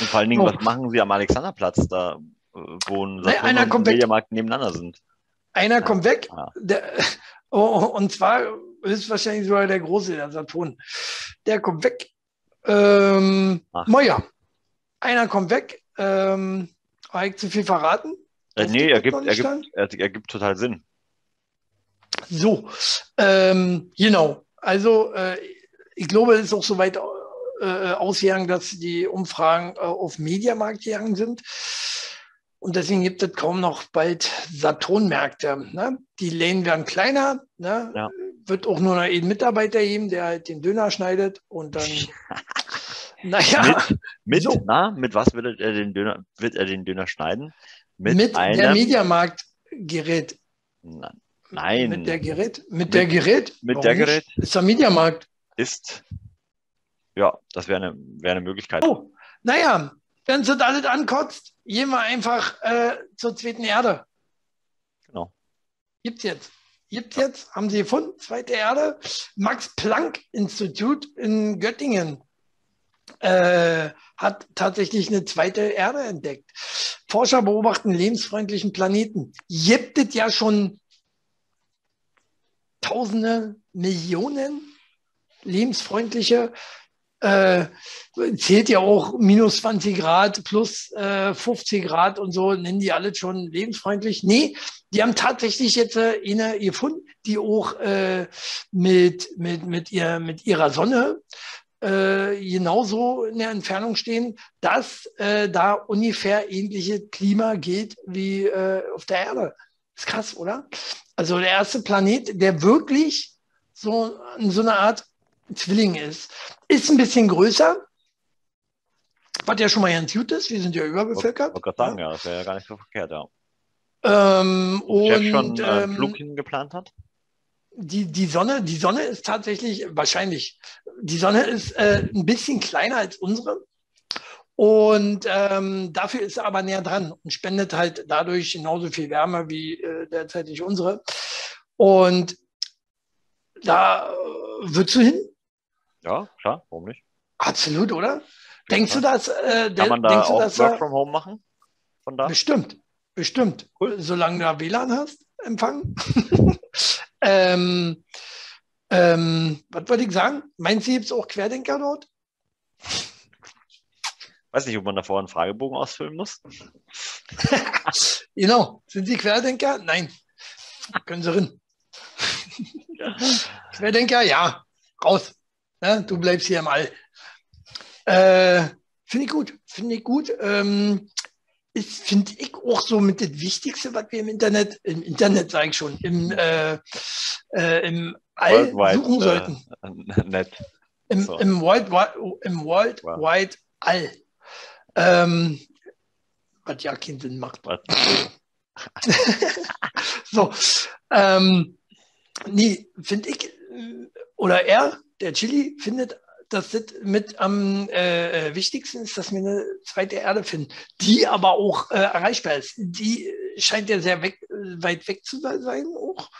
Und vor allen Dingen, oh. was machen sie am Alexanderplatz, da äh, wo ein Saturn nee, und Mediamarkt nebeneinander sind? Einer kommt weg. Der, oh, und zwar ist wahrscheinlich sogar der große, der Saturn. Der kommt weg. Ähm, Moja. Einer kommt weg. Ähm, habe ich zu viel verraten? Äh, nee, er gibt, er, gibt, er, er gibt total Sinn. So, ähm, genau. Also äh, ich glaube, es ist auch soweit äh, ausgegangen, dass die Umfragen äh, auf Mediamarkt gegangen sind. Und deswegen gibt es kaum noch bald Saturnmärkte. Ne? Die Läden werden kleiner. Ne? Ja. Wird auch nur noch einen Mitarbeiter geben, der halt den Döner schneidet und dann Naja. Mit, mit, so. na, mit was wird er den Döner, wird er den Döner schneiden? Mit, mit einem, der Mediamarkt-Gerät. Nein. Mit der Gerät? Mit, mit der Gerät? Mit Warum der Gerät? Nicht? Ist der Mediamarkt. Ist. Ja, das wäre eine, wär eine Möglichkeit. Oh, naja, wenn sie das alles ankotzt, gehen wir einfach äh, zur zweiten Erde. Genau. Gibt's jetzt. Gibt's jetzt, haben sie gefunden, zweite Erde. Max Planck Institut in Göttingen äh, hat tatsächlich eine zweite Erde entdeckt. Forscher beobachten lebensfreundlichen Planeten. Gibt es ja schon Tausende, Millionen lebensfreundliche äh, zählt ja auch minus 20 Grad plus äh, 50 Grad und so, nennen die alle schon lebensfreundlich. Nee, die haben tatsächlich jetzt äh, eine gefunden, die auch äh, mit, mit, mit, ihr, mit ihrer Sonne äh, genauso in der Entfernung stehen, dass äh, da ungefähr ähnliche Klima gilt wie äh, auf der Erde. Ist krass, oder? Also der erste Planet, der wirklich so, so eine Art Zwilling ist. Ist ein bisschen größer, was ja schon mal ganz gut ist. Wir sind ja überbevölkert. Ich wollte sagen, ja, das wäre ja gar nicht so verkehrt, ja. Ähm, und, Chef schon äh, ähm, Flug hingeplant hat? die, die Sonne, die Sonne ist tatsächlich wahrscheinlich, die Sonne ist äh, ein bisschen kleiner als unsere. Und ähm, dafür ist sie aber näher dran und spendet halt dadurch genauso viel Wärme wie äh, derzeitig unsere. Und da äh, würdest du hin? Ja, klar, warum nicht? Absolut, oder? Denkst ja. du, dass äh, Kann man da auch du, Work from Home machen? Von da? Bestimmt, bestimmt. Cool. Solange du da WLAN hast, Empfang. Ähm, ähm, was wollte ich sagen? Meinst du, gibt es auch Querdenker dort? Weiß nicht, ob man davor einen Fragebogen ausfüllen muss. genau. Sind Sie Querdenker? Nein. Können Sie rein. Ja. Querdenker, ja. Raus. Ja, du bleibst hier im All. Äh, Finde ich gut. Finde ich gut. Ähm, ist, finde ich, auch so mit das Wichtigste, was wir im Internet, im Internet sage ich schon, im, äh, äh, im All World suchen sollten. Äh, net. Im, so. im, World, im World wow. Wide All. Ähm, was ja keinen Sinn macht. so, ähm, nee, finde ich, oder er, der Chili, findet dass das mit am äh, äh, wichtigsten ist, dass wir eine zweite Erde finden, die aber auch äh, erreichbar ist. Die scheint ja sehr weg, weit weg zu sein auch.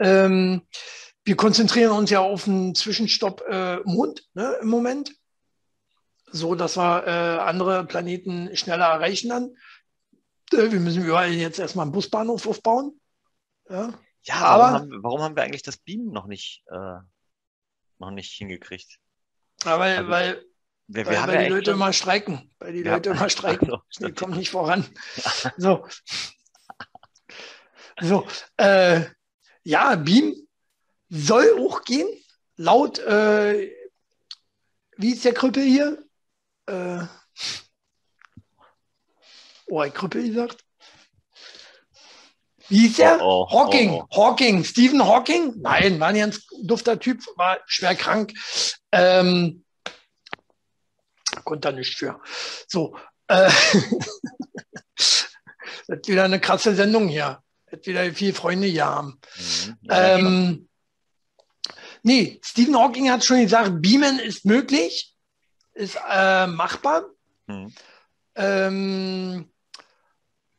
Ähm, wir konzentrieren uns ja auf einen Zwischenstopp äh, Mond ne, im Moment, so dass wir äh, andere Planeten schneller erreichen dann. äh, wir müssen überall jetzt erstmal einen Busbahnhof aufbauen. Ja, ja aber warum haben, warum haben wir eigentlich das Beamen noch nicht, äh, noch nicht hingekriegt? Ja, weil, also, weil, wir, wir weil, weil die Leute immer streiken. Weil die Leute immer streiken. Also, die kommen nicht voran. So. So. Äh, ja, Beam soll hochgehen. Laut, äh, wie ist der Krüppel hier? Äh, oh, ein Krüppel gesagt. Wie hieß der? Oh, oh, Hawking. Oh. Hawking. Stephen Hawking? Nein, war ein ganz dufter Typ, war schwer krank. Ähm, konnte da nicht für. So. Äh, das wieder eine krasse Sendung hier. Wird wieder viele Freunde hier haben. Mhm, ähm, nee, Stephen Hawking hat schon gesagt, Beamen ist möglich, ist äh, machbar. Mhm. Ähm,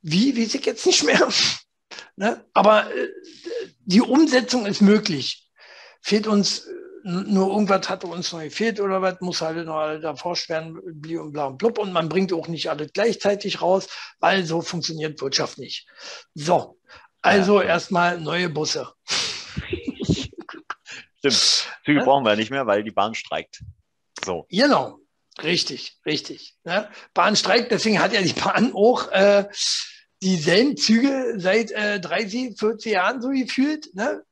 wie, weiß ich jetzt nicht mehr. Ne? Aber äh, die Umsetzung ist möglich. Fehlt uns äh, nur irgendwas hat uns noch gefehlt oder was, muss halt noch alle da werden, bli und bla und blub. Und man bringt auch nicht alle gleichzeitig raus, weil so funktioniert Wirtschaft nicht. So, also ja. erstmal neue Busse. Stimmt. Züge ja? brauchen wir nicht mehr, weil die Bahn streikt. So. Genau. Richtig, richtig. Ja? Bahn streikt, deswegen hat ja die Bahn auch äh, dieselben Züge seit äh, 30, 40 Jahren so gefühlt. Ne?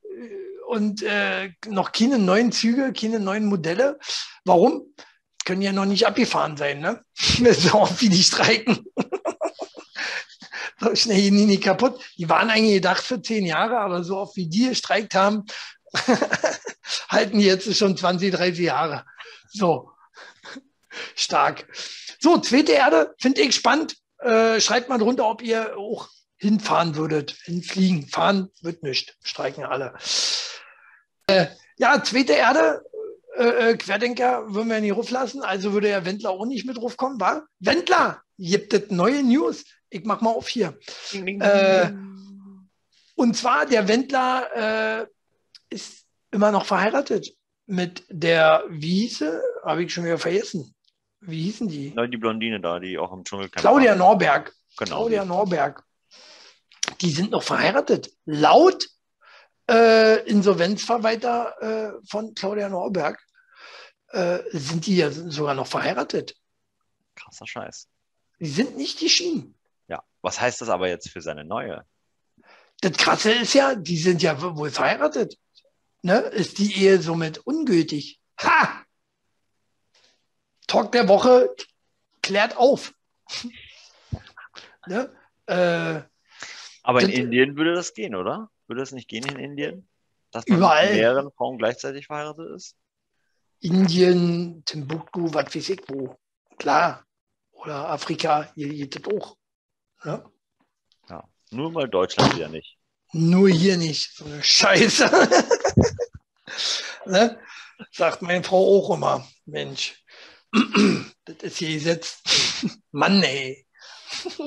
Und äh, noch keine neuen Züge, keine neuen Modelle. Warum? Können ja noch nicht abgefahren sein, ne? so oft wie die streiken. so schnell gehen die nicht kaputt. Die waren eigentlich gedacht für zehn Jahre, aber so oft wie die gestreikt haben, halten die jetzt schon 20, 30 Jahre. So, stark. So, zweite Erde, finde ich spannend. Äh, schreibt mal drunter, ob ihr auch hinfahren würdet. Hinfliegen, fahren wird nicht. Streiken alle. Äh, ja, zweite Erde, äh, äh Querdenker würden wir nicht ruflassen, also würde ja Wendler auch nicht mit rufkommen, war? Wendler, gibt es neue News. Ich mach mal auf hier. Äh, und zwar, der Wendler äh, ist immer noch verheiratet mit der Wiese, habe ich schon wieder vergessen. Wie hießen die? Nein, die Blondine da, die auch im Dschungel Claudia war. Norberg. Genau. Claudia Norberg. Die sind noch verheiratet. Laut äh, Insolvenzverwalter äh, von Claudia Norberg äh, sind die ja sogar noch verheiratet. Krasser Scheiß. Die sind nicht geschieden. Ja, was heißt das aber jetzt für seine neue? Das Krasse ist ja, die sind ja wohl verheiratet. Ne? Ist die Ehe somit ungültig? Ha! Talk der Woche klärt auf. ne? äh, Aber in Indien würde das gehen, oder? Würde das nicht gehen in Indien? Dass man überall. mit mehreren Frauen gleichzeitig verheiratet ist? Indien, Timbuktu, was weiß ich wo. Klar. Oder Afrika, hier geht das auch. Ne? Ja, nur mal Deutschland wieder nicht. Nur hier nicht. So eine Scheiße. ne? Sagt meine Frau auch immer. Mensch, das ist hier gesetzt. Mann, ey.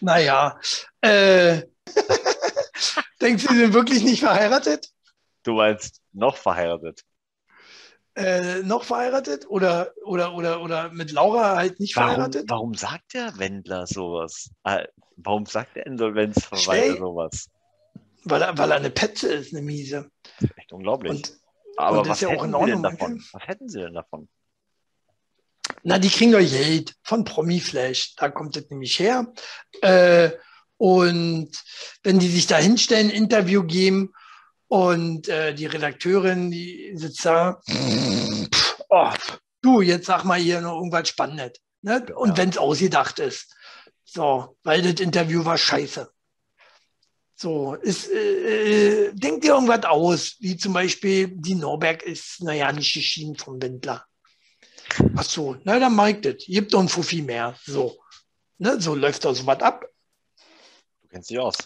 naja. Äh, denkst du, sie sind wirklich nicht verheiratet? Du meinst noch verheiratet? Äh, noch verheiratet oder, oder, oder, oder mit Laura halt nicht warum, verheiratet? Warum sagt der Wendler sowas? Äh, warum sagt der Insolvenzverwalter sowas? Weil er, weil er eine Petze ist, eine miese. Echt unglaublich. Und aber was, ja hätten Sie denn davon? was hätten Sie denn davon? Na, die kriegen doch Geld von Promiflash. Da kommt das nämlich her. Äh, und wenn die sich da hinstellen, Interview geben und äh, die Redakteurin, die sitzt da, pff, oh, du, jetzt sag mal hier noch irgendwas Spannendes. Ne? Und ja. wenn es ausgedacht ist. So, weil das Interview war scheiße. So, ist, äh, äh, denkt dir irgendwas aus, wie zum Beispiel die Norberg ist, naja, nicht geschieden vom Wendler. Ach so, na dann mag das. Gibt doch ein Fuffi mehr. So. Ne, so läuft da so was ab. Du kennst dich aus.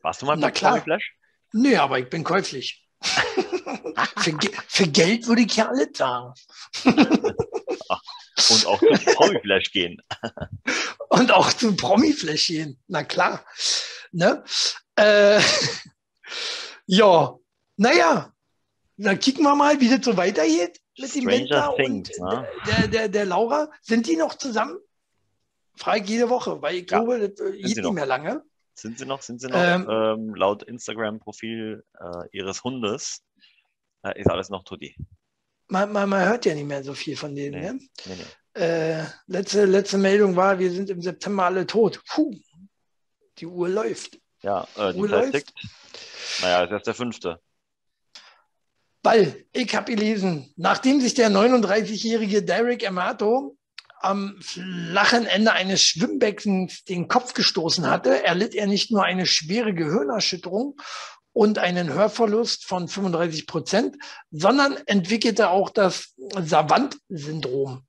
Warst du mal bei klar. Flash? Nee, aber ich bin käuflich. für, für, Geld würde ich ja alles sagen. Und auch zu Promiflash gehen. Und auch zu Promiflash gehen. Na klar. Ne? Äh, ja, naja, dann kicken wir mal, wie das so weitergeht mit dem Wendler und ne? der, der, der Laura. Sind die noch zusammen? Frage ich jede Woche, weil ich ja. glaube, das geht nicht mehr lange. Sind sie noch? Sind sie noch? Ähm, ähm, laut Instagram-Profil äh, ihres Hundes äh, ist alles noch Tutti. Man, man, man, hört ja nicht mehr so viel von denen. Nee. Ne? Nee, nee. Äh, letzte, letzte Meldung war, wir sind im September alle tot. Puh, die Uhr läuft. Ja, äh, die Uhr läuft. Tickt. Naja, ist erst der fünfte. Weil, ich habe gelesen, nachdem sich der 39-jährige Derek Amato am flachen Ende eines Schwimmbeckens den Kopf gestoßen hatte, erlitt er nicht nur eine schwere Gehirnerschütterung und einen Hörverlust von 35 Prozent, sondern entwickelte auch das Savant-Syndrom.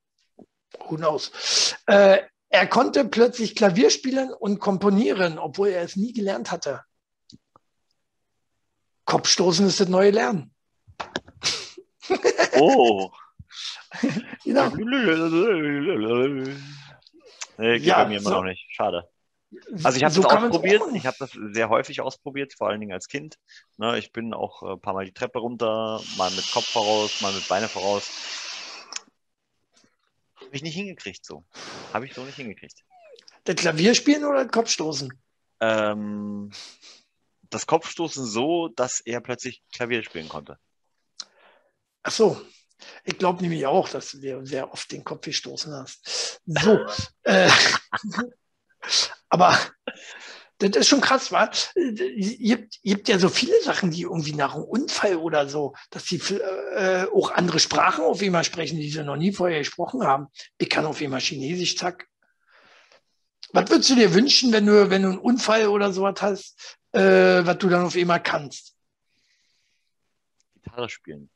Who knows? Äh, er konnte plötzlich Klavier spielen und komponieren, obwohl er es nie gelernt hatte. Kopfstoßen ist das neue Lernen. Oh. genau. Nee, geht ja, bei mir immer so. noch nicht. Schade. Also ich habe so das ausprobiert, ich habe das sehr häufig ausprobiert, vor allen Dingen als Kind. Ne, ich bin auch ein paar Mal die Treppe runter, mal mit Kopf voraus, mal mit Beine voraus. Habe ich nicht hingekriegt so. Habe ich so nicht hingekriegt. Das Klavierspielen oder das Kopfstoßen? Ähm, das Kopfstoßen so, dass er plötzlich Klavier spielen konnte. Ach so, ich glaube nämlich auch, dass du dir sehr oft den Kopf gestoßen hast. So. äh, aber das ist schon krass, wa? Ihr, habt ja so viele Sachen, die irgendwie nach einem Unfall oder so, dass die äh, auch andere Sprachen auf einmal sprechen, die sie noch nie vorher gesprochen haben. Ich kann auf einmal Chinesisch, zack. Was würdest du dir wünschen, wenn du, wenn du einen Unfall oder sowas hast, äh, was du dann auf einmal kannst? Gitarre spielen.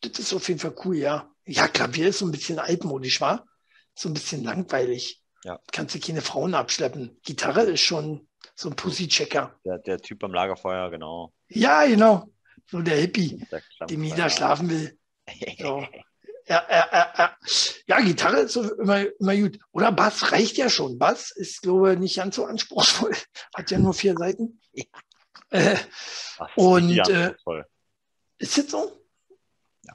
Das ist auf jeden Fall cool, ja. Ja, Klavier ist so ein bisschen altmodisch, war? So ein bisschen langweilig. Ja. Kannst du keine Frauen abschleppen. Gitarre ist schon so ein Pussy-Checker. Der, der Typ beim Lagerfeuer, genau. Ja, genau. So der Hippie, der dem jeder schlafen will. So. Ja, ja, ja, ja, Gitarre ist so immer, immer gut. Oder Bass reicht ja schon. Bass ist, glaube ich, nicht ganz so anspruchsvoll. Hat ja nur vier Seiten. Äh, und äh, ist das so?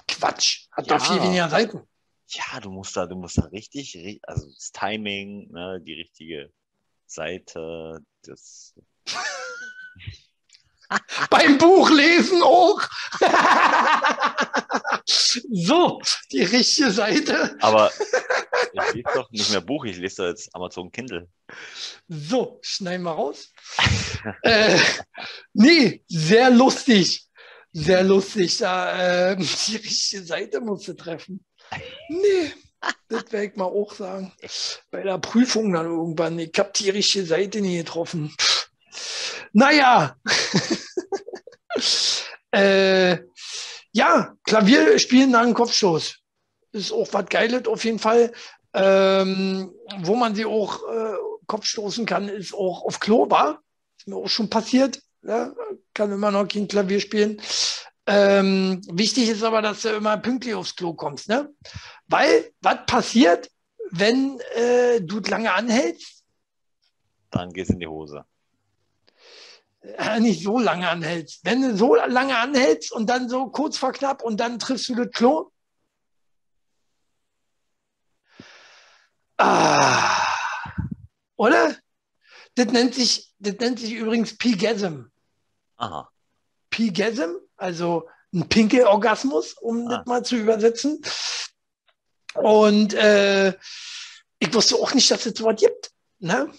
Quatsch. Hat ja. doch viel weniger Seiten. Ja, du musst da, du musst da richtig, also das Timing, ne, die richtige Seite, das. Beim Buchlesen auch. so, die richtige Seite. Aber ich lese doch nicht mehr Buch, ich lese da jetzt Amazon Kindle. So, schneiden wir raus. äh, nee, sehr lustig sehr lustig, da äh, die richtige Seite musste treffen. Nee, das werde ich mal auch sagen. Bei der Prüfung dann irgendwann, ich habe die richtige Seite nie getroffen. Naja. äh, ja, Klavier spielen nach dem Kopfstoß. Ist auch was Geiles auf jeden Fall. Ähm, wo man sie auch äh, Kopfstoßen kann, ist auch auf Klo, war. Ist mir auch schon passiert ja, kann immer noch kein Klavier spielen. Ähm, wichtig ist aber, dass du immer pünktlich aufs Klo kommst. Ne? Weil, was passiert, wenn äh, du lange anhältst? Dann gehst du in die Hose. Äh, nicht so lange anhältst. Wenn du so lange anhältst und dann so kurz vor knapp und dann triffst du das Klo. Ah. Oder? Das nennt sich, das nennt sich übrigens Pigasm. Aha. Pigasm, also ein Pinkelorgasmus, um ah. das mal zu übersetzen. Und äh, ich wusste auch nicht, dass es so was gibt. Ne?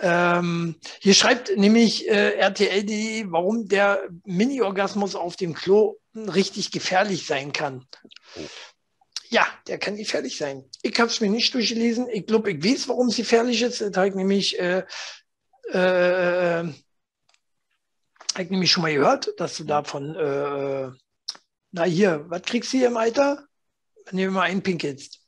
Ähm, hier schreibt nämlich äh, RTL.de, warum der Mini-Orgasmus auf dem Klo richtig gefährlich sein kann. Oh. Ja, der kann gefährlich sein. Ich habe es mir nicht durchgelesen. Ich glaube, ich weiß, warum es gefährlich ist. Das habe ich nämlich äh, äh, habe ich nämlich schon mal gehört, dass du davon, äh, na hier, was kriegst du hier im Alter, wenn du mal einpinkelst?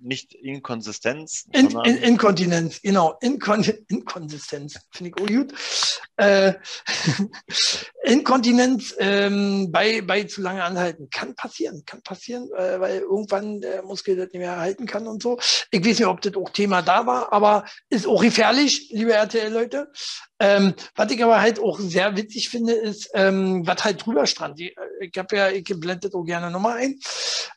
nicht Inkonsistenz. In, in, Inkontinenz, genau. Inkon Inkonsistenz, finde ich auch gut. Äh, Inkontinenz ähm, bei, bei zu lange Anhalten kann passieren, kann passieren, äh, weil irgendwann der Muskel das nicht mehr halten kann und so. Ich weiß nicht, ob das auch Thema da war, aber ist auch gefährlich, liebe RTL-Leute. Ähm, was ich aber halt auch sehr witzig finde, ist, ähm, was halt drüber stand. Ich, ich habe ja, ich blendet auch gerne nochmal ein.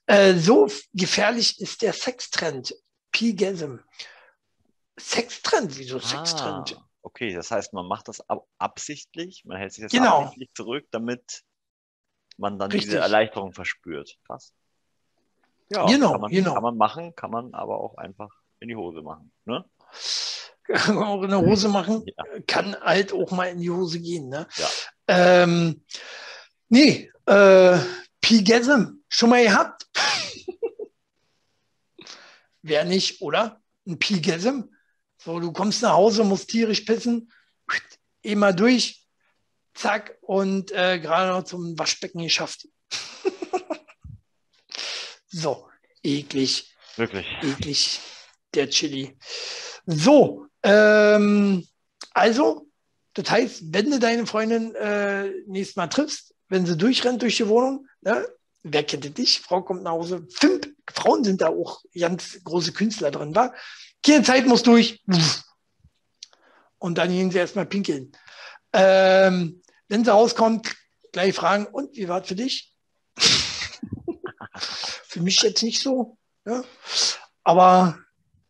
Äh, so gefährlich ist der Sextrend. P-Gasm. Sextrend, wieso ah, Sextrend? Okay, das heißt, man macht das ab absichtlich, man hält sich das genau. absichtlich zurück, damit man dann Richtig. diese Erleichterung verspürt. Krass. Ja, genau, kann man, genau. kann man machen, kann man aber auch einfach in die Hose machen. Ne? auch in der Hose machen, ja. kann halt auch mal in die Hose gehen. Ne? Ja. Ähm, nee, äh, Pigasm, schon mal gehabt? Wer nicht, oder? Ein Pigasm. So, du kommst nach Hause, musst tierisch pissen, immer durch, zack, und äh, gerade noch zum Waschbecken geschafft. so, eklig. Wirklich. Eklig, der Chili. So, ähm, also, das heißt, wenn du deine Freundin äh, nächstes Mal triffst, wenn sie durchrennt durch die Wohnung, ne, wer kennt dich? Frau kommt nach Hause. Fünf Frauen sind da auch ganz große Künstler drin, war. Keine Zeit muss durch. Und dann gehen sie erstmal pinkeln. Ähm, wenn sie rauskommt, gleich fragen, und wie war es für dich? für mich jetzt nicht so. Ja? Aber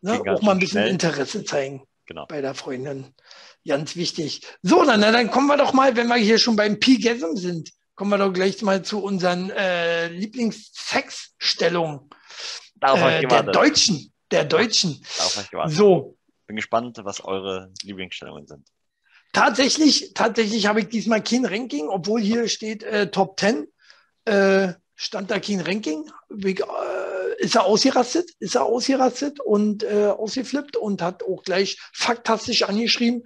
ne, auch mal ein bisschen schnell. Interesse zeigen genau. bei der Freundin. Ganz wichtig. So, dann, dann kommen wir doch mal, wenn wir hier schon beim P-Gasm sind, kommen wir doch gleich mal zu unseren äh, Lieblingssexstellungen äh, der Deutschen. Der Deutschen. So. Bin gespannt, was eure Lieblingsstellungen sind. Tatsächlich, tatsächlich habe ich diesmal kein Ranking, obwohl hier steht äh, Top 10. Äh, stand da kein Ranking. Äh, ist er ausgerastet, ist er ausgerastet und äh, ausgeflippt und hat auch gleich faktastisch angeschrieben,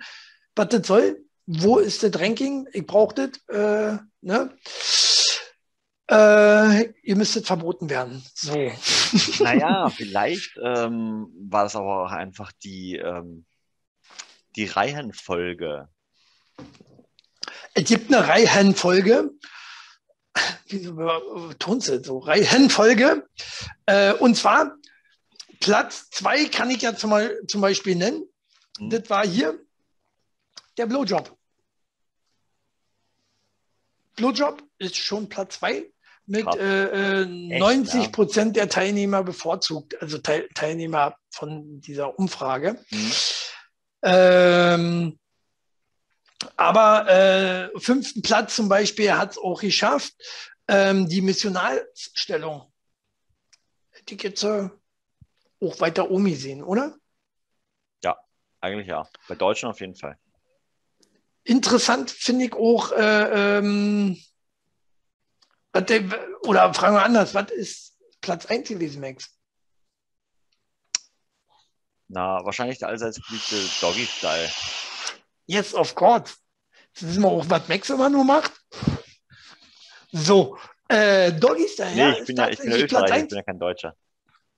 was das soll. Wo ist das Ranking? Ich brauche das. Äh, ne? Äh, ihr müsstet verboten werden. So. Naja, vielleicht ähm, war das aber auch einfach die, ähm, die Reihenfolge. Es gibt eine Reihenfolge wie tun sie so, Reihenfolge. Äh, und zwar Platz zwei kann ich ja zum, zum Beispiel nennen. Mhm. Das war hier der Blowjob. Blowjob ist schon Platz zwei mit äh, äh, 90 Prozent ja. der Teilnehmer bevorzugt, also Teil, Teilnehmer von dieser Umfrage. Mhm. Ähm, aber äh, fünften Platz zum Beispiel hat es auch geschafft, ähm, die Missionalstellung. Die jetzt äh, auch weiter oben sehen, oder? Ja, eigentlich ja. Bei Deutschen auf jeden Fall. Interessant finde ich auch, äh, ähm, oder fragen wir anders, was ist Platz 1 gewesen, Max? Na, wahrscheinlich der allseits beliebte Doggy-Style. Yes, of course. Jetzt wissen wir auch, was Max immer nur macht. So, äh, Doggy Style. Nee, ja, ich, bin ja, ich bin ja Österreicher, ich bin ja kein Deutscher.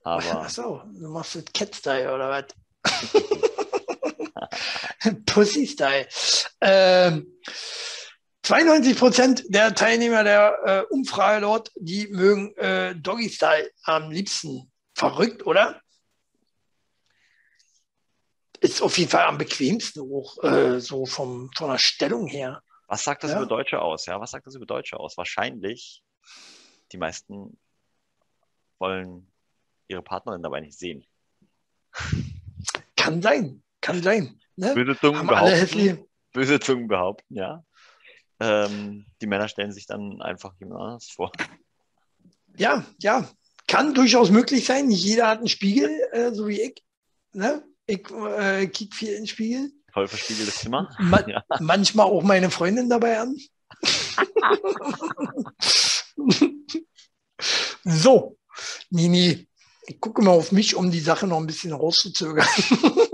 Aber... Ach so, du machst das Cat Style oder was? Pussy Style. Ähm, 92 Prozent der Teilnehmer der äh, Umfrage dort, die mögen äh, Doggy Style am liebsten. Verrückt, oder? Ist auf jeden Fall am bequemsten auch äh, so vom, von der Stellung her. Was sagt das ja. über Deutsche aus? Ja, was sagt das über Deutsche aus? Wahrscheinlich die meisten wollen ihre Partnerin dabei nicht sehen. Kann sein, kann sein. Ne? Böse Zungen behaupten, böse Zungen behaupten, ja. Ähm, die Männer stellen sich dann einfach jemand anders vor. Ja, ja, kann durchaus möglich sein. Nicht jeder hat einen Spiegel, äh, so wie ich. Ne? Ich äh, kick viel in den Spiegel. Voll verspiegeltes Zimmer. Ma ja. Manchmal auch meine Freundin dabei an. so, Nini, ich gucke mal auf mich, um die Sache noch ein bisschen rauszuzögern.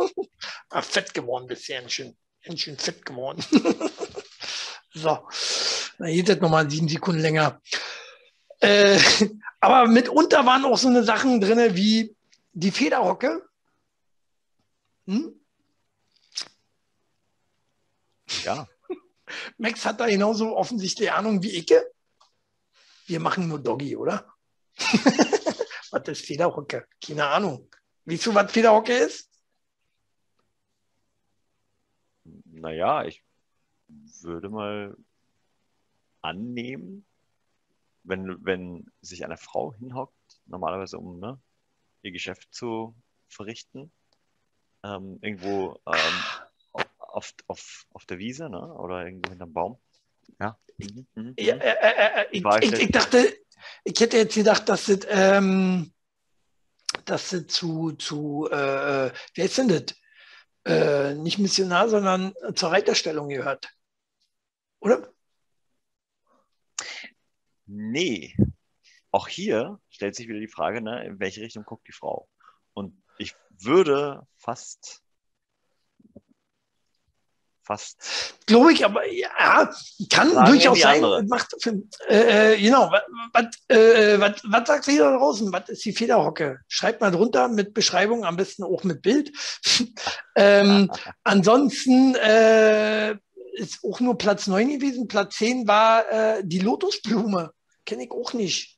ah, fett geworden bisher, ganz schön, ganz schön fett geworden. so, dann geht das nochmal sieben Sekunden länger. Äh, aber mitunter waren auch so eine Sachen drin wie die Federhocke hm? Ja. Max hat da genauso offensichtlich Ahnung wie Icke. Wir machen nur Doggy, oder? was ist Federhocke? Keine Ahnung. Weißt du, was Federhocke ist? naja, ich würde mal annehmen, wenn, wenn sich eine Frau hinhockt, normalerweise um ne, ihr Geschäft zu verrichten, ähm, irgendwo ähm, auf, auf, auf der Wiese ne, oder irgendwo hinterm Baum. Ja. Mhm, mhm. ja äh, äh, äh ich, ich, ich, dachte, ich hätte jetzt gedacht, dass das, ähm, dass das zu, zu äh, wer ist denn das? Äh, nicht Missionar, sondern zur Reiterstellung gehört. Oder? Nee. Auch hier stellt sich wieder die Frage, ne, in welche Richtung guckt die Frau? Und ich würde fast fast. Glaube ich, aber ja, kann durchaus sein. Macht, äh, äh, genau, was äh, sagt ihr da draußen? Was ist die Federhocke? Schreibt mal drunter mit Beschreibung, am besten auch mit Bild. ähm, ansonsten äh, ist auch nur Platz 9 gewesen. Platz 10 war äh, die Lotusblume. Kenne ich auch nicht.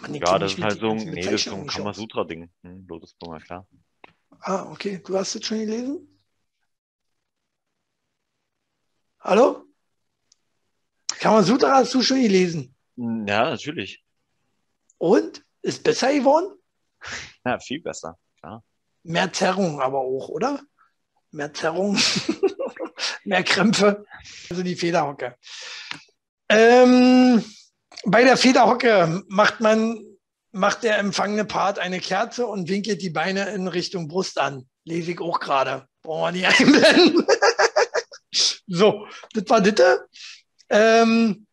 Man, ja, das ist halt so ein, nee, das ist so ein Kamasutra-Ding. Hm, Lotusblume, klar. Ah, okay. Du hast es schon gelesen? Hallo? Kamasutra hast du schon gelesen? Ja, natürlich. Und? Ist besser geworden? Ja, viel besser, klar. Mehr Zerrung aber auch, oder? Mehr Zerrung, mehr Krämpfe. Also die Federhocke. Ähm, bei der Federhocke macht man, macht der empfangene Part eine Kerze und winkelt die Beine in Richtung Brust an. Lese ich auch gerade. Brauchen wir nicht einblenden. So, das war das. Ähm,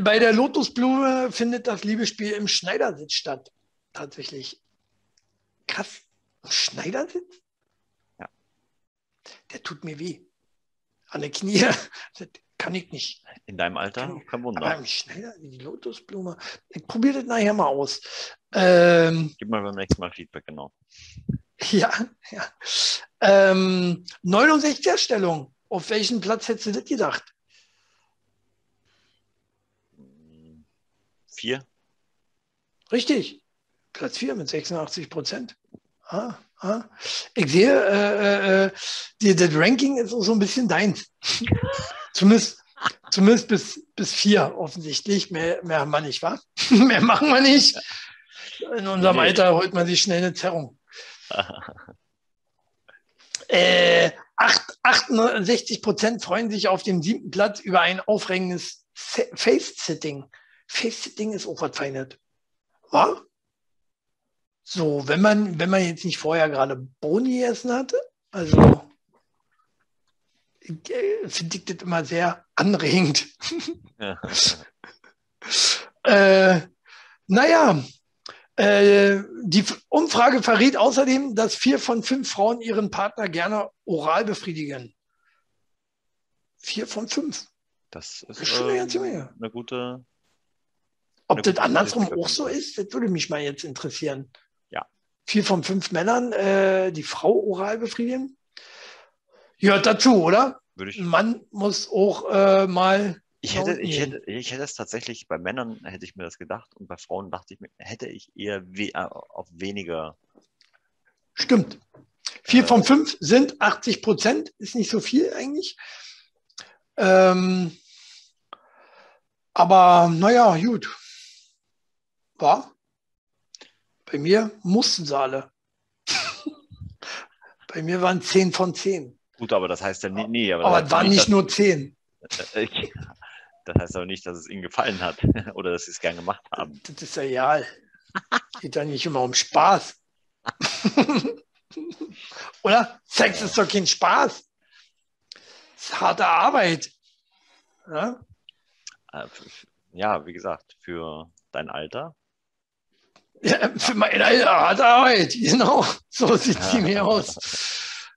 bei der Lotusblume findet das Liebesspiel im Schneidersitz statt. Tatsächlich. Krass. Im Schneidersitz? Ja. Der tut mir weh. An den Knie. Kann ich nicht. In deinem Alter? Kann Kein Wunder. Aber im Schneider, die Lotusblume. Ich probiere das nachher mal aus. Ähm, Gib mal beim nächsten Mal Feedback, genau. Ja, ja. Ähm, 69er Stellung. Auf welchen Platz hättest du das gedacht? Vier. Richtig. Platz vier mit 86 Prozent. Ah, ah. Ich sehe, äh, äh, die, das Ranking ist auch so ein bisschen deins. zumindest, zumindest bis, bis vier offensichtlich. Mehr, mehr haben wir nicht, wa? mehr machen wir nicht. In unserem nee. Alter holt man sich schnell eine Zerrung. äh, 68 Prozent freuen sich auf dem siebten Platz über ein aufregendes Face-Sitting. Face-Sitting ist auch was Feines. War? So, wenn man, wenn man jetzt nicht vorher gerade Boni gegessen hatte, also finde ich das immer sehr anregend. äh, naja, äh, die Umfrage verriet außerdem, dass vier von fünf Frauen ihren Partner gerne oral befriedigen. Vier von fünf. Das ist, das ist schon eine ganze Menge. Eine gute. Ob eine das gute andersrum auch so ist, das würde mich mal jetzt interessieren. Ja. Vier von fünf Männern äh, die Frau oral befriedigen. Gehört dazu, oder? Würde ich. Ein Mann muss auch äh, mal ich hätte, ich hätte, ich hätte es tatsächlich, bei Männern hätte ich mir das gedacht und bei Frauen dachte ich mir, hätte ich eher we äh, auf weniger. Stimmt. Vier äh, von fünf sind 80 Prozent, ist nicht so viel eigentlich. Ähm, aber naja, gut. War? Bei mir mussten sie alle. Bei mir waren 10 von 10. Gut, aber das heißt ja nie. nee aber, aber es waren nicht nur 10. Das heißt aber nicht, dass es ihnen gefallen hat oder dass sie es gern gemacht haben. Das ist ja real. Geht ja nicht immer um Spaß. oder? Sex ist doch kein Spaß. Das ist harte Arbeit. Ja? Äh, ja, wie gesagt, für dein Alter. Ja, für mein Alter harte Arbeit, genau. So sieht sie mir aus.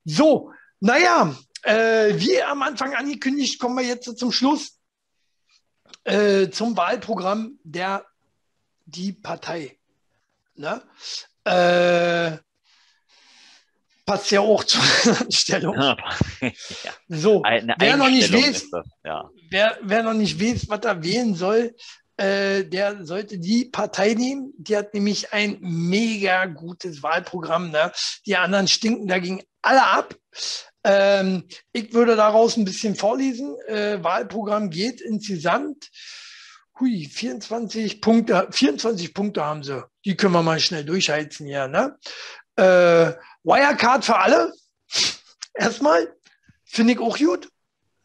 So, naja, äh, wie am Anfang angekündigt, kommen wir jetzt zum Schluss äh, zum Wahlprogramm der die Partei. Ne? Äh, passt ja auch zur Stellung. ja. So, wer noch nicht weiß, ja. wer, wer noch nicht weiß, was er wählen soll, äh, der sollte die Partei nehmen. Die hat nämlich ein mega gutes Wahlprogramm. Ne? Die anderen stinken dagegen alle ab. Ähm, ich würde daraus ein bisschen vorlesen. Äh, Wahlprogramm geht insgesamt. Hui, 24 Punkte, 24 Punkte haben sie. Die können wir mal schnell durchheizen hier. Ne? Äh, Wirecard für alle. Erstmal. Finde ich auch gut.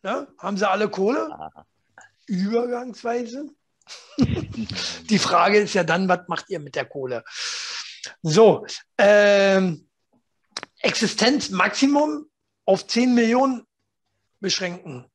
Ne? Haben sie alle Kohle? Übergangsweise. Die Frage ist ja dann, was macht ihr mit der Kohle? So, ähm, Existenzmaximum auf 10 Millionen beschränken.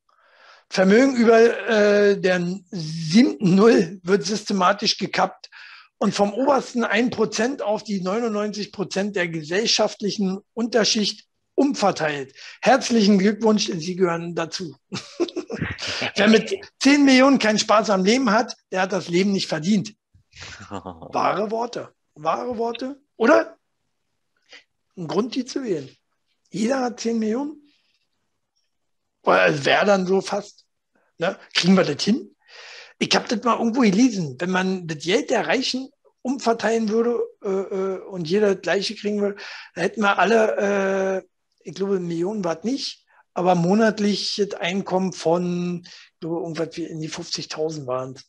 Vermögen über äh, der siebten Null wird systematisch gekappt und vom obersten 1% auf die 99% der gesellschaftlichen Unterschicht umverteilt. Herzlichen Glückwunsch, Sie gehören dazu. Wer mit 10 Millionen keinen Spaß am Leben hat, der hat das Leben nicht verdient. Wahre Worte. Wahre Worte. Oder? Ein Grund, die zu wählen. Jeder hat 10 Millionen. Oder wäre dann so fast. Ne? Kriegen wir das hin? Ich habe das mal irgendwo gelesen. Wenn man das Geld der Reichen umverteilen würde äh, äh und jeder das gleiche kriegen würde, dann hätten wir alle, äh, ich glaube, Millionen war nicht, aber monatliches Einkommen von, ich glaube, irgendwas wie in die 50.000 waren es.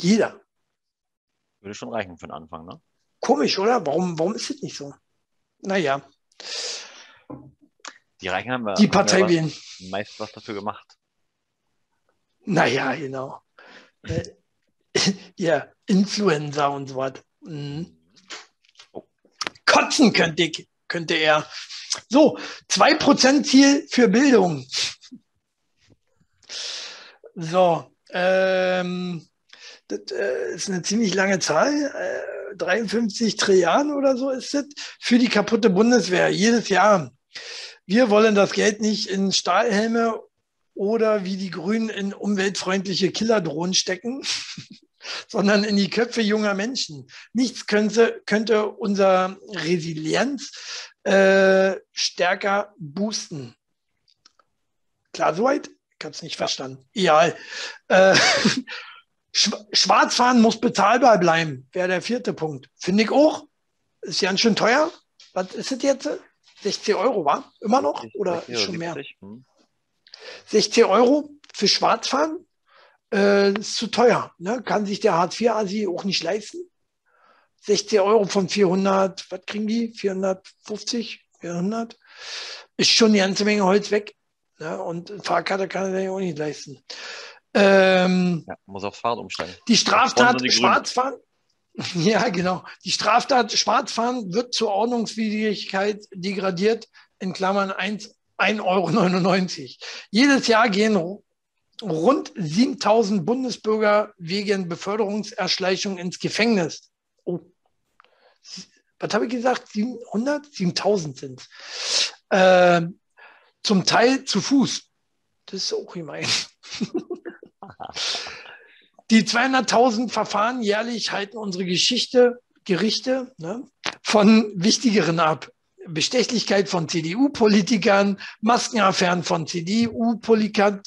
Jeder. Würde schon reichen für den Anfang, ne? Komisch, oder? Warum, warum ist das nicht so? Naja. Die Reichen haben wir, die Partei wählen. meist was dafür gemacht. Naja, genau. Äh, ja, Influencer und so was. Mhm. Oh. Kotzen könnte, ich, könnte er. So, 2% Ziel für Bildung. So, ähm, das äh, ist eine ziemlich lange Zahl. Äh, 53 Trilliarden oder so ist das für die kaputte Bundeswehr jedes Jahr. Wir wollen das Geld nicht in Stahlhelme oder wie die Grünen in umweltfreundliche Killerdrohnen stecken, sondern in die Köpfe junger Menschen. Nichts könnte, könnte unser Resilienz äh, stärker boosten. Klar soweit? Ich habe es nicht verstanden. Egal. Äh, Schwarzfahren muss bezahlbar bleiben, wäre der vierte Punkt. Finde ich auch. Ist ganz schön teuer. Was ist es jetzt? 16 Euro, war? Immer noch? Oder schon mehr? 16 hm. Euro für Schwarzfahren äh, ist zu teuer. Ne? Kann sich der Hartz-IV-Asi auch nicht leisten. 16 Euro von 400, was kriegen die? 450, 400? Ist schon eine ganze Menge Holz weg. Ne? Und Fahrkarte kann er sich auch nicht leisten. Ähm, ja, muss aufs Fahrrad umsteigen. Die Straftat die Schwarzfahren. Ja, genau. Die Straftat Schwarzfahren wird zur Ordnungswidrigkeit degradiert, in Klammern 1,99 Euro. Jedes Jahr gehen rund 7000 Bundesbürger wegen Beförderungserschleichung ins Gefängnis. Oh. Was habe ich gesagt? 700? 7000 sind es. Äh, zum Teil zu Fuß. Das ist auch gemein. Die 200.000 Verfahren jährlich halten unsere Geschichte, Gerichte ne, von wichtigeren ab. Bestechlichkeit von CDU-Politikern, Maskenaffären von CDU-Politikern,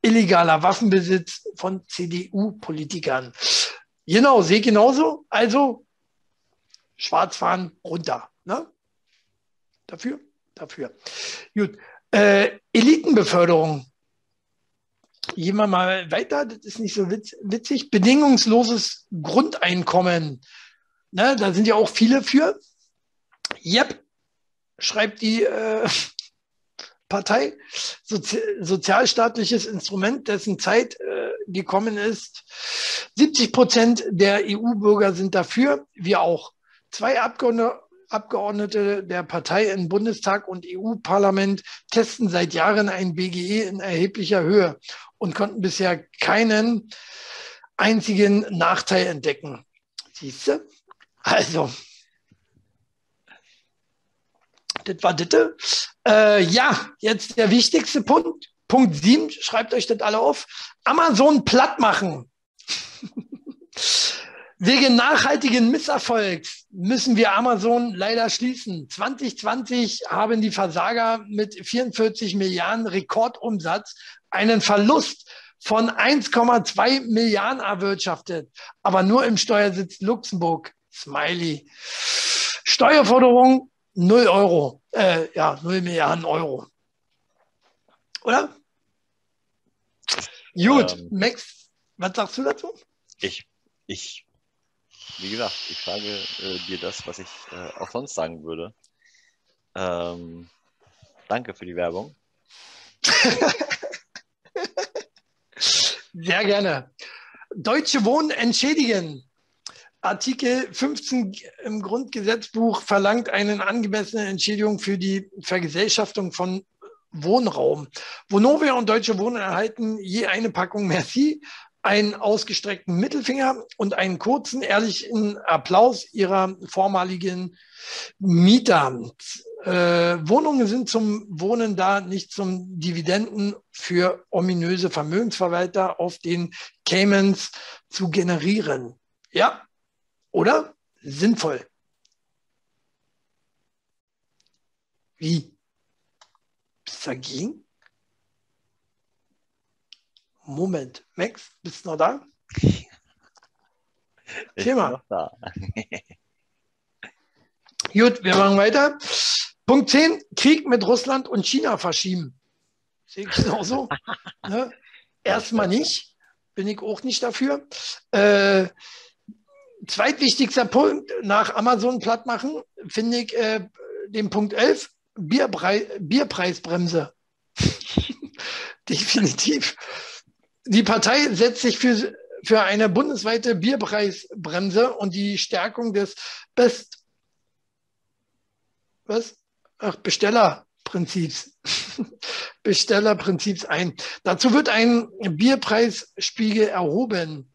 illegaler Waffenbesitz von CDU-Politikern. Genau, sehe genauso. Also Schwarzfahren runter. Ne? Dafür? Dafür. Gut. Äh, Elitenbeförderung Gehen wir mal weiter, das ist nicht so witzig. Bedingungsloses Grundeinkommen. Ne, da sind ja auch viele für. Yep, schreibt die äh, Partei. Sozi sozialstaatliches Instrument, dessen Zeit äh, gekommen ist. 70 Prozent der EU-Bürger sind dafür, wir auch. Zwei Abgeordnete Abgeordnete der Partei im Bundestag und EU-Parlament testen seit Jahren ein BGE in erheblicher Höhe und konnten bisher keinen einzigen Nachteil entdecken. Siehst du? Also, das war das. Äh, ja, jetzt der wichtigste Punkt. Punkt 7, schreibt euch das alle auf. Amazon platt machen. Wegen nachhaltigen Misserfolgs müssen wir Amazon leider schließen. 2020 haben die Versager mit 44 Milliarden Rekordumsatz einen Verlust von 1,2 Milliarden erwirtschaftet, aber nur im Steuersitz Luxemburg. Smiley. Steuerforderung 0 Euro. Äh, ja, 0 Milliarden Euro. Oder? Gut, ähm, Max, was sagst du dazu? Ich, ich, wie gesagt, ich frage äh, dir das, was ich äh, auch sonst sagen würde. Ähm, danke für die Werbung. Sehr gerne. Deutsche Wohnen entschädigen. Artikel 15 im Grundgesetzbuch verlangt eine angemessene Entschädigung für die Vergesellschaftung von Wohnraum. Vonovia und Deutsche Wohnen erhalten je eine Packung Merci, einen ausgestreckten Mittelfinger und einen kurzen, ehrlichen Applaus ihrer vormaligen Mieter. Äh, Wohnungen sind zum Wohnen da, nicht zum Dividenden für ominöse Vermögensverwalter auf den Caymans zu generieren. Ja, oder? Sinnvoll. Wie? Bist dagegen? Moment, Max, bist du noch da? Thema. Da. Gut, wir machen weiter. Punkt 10, Krieg mit Russland und China verschieben. Sehe ich genauso. ne? Erstmal nicht, bin ich auch nicht dafür. Äh, zweitwichtigster Punkt nach Amazon platt machen, finde ich äh, den Punkt 11, Bierbrei Bierpreisbremse. Definitiv. Die Partei setzt sich für, für eine bundesweite Bierpreisbremse und die Stärkung des Best was? Ach, Bestellerprinzips. Bestellerprinzips ein. Dazu wird ein Bierpreisspiegel erhoben.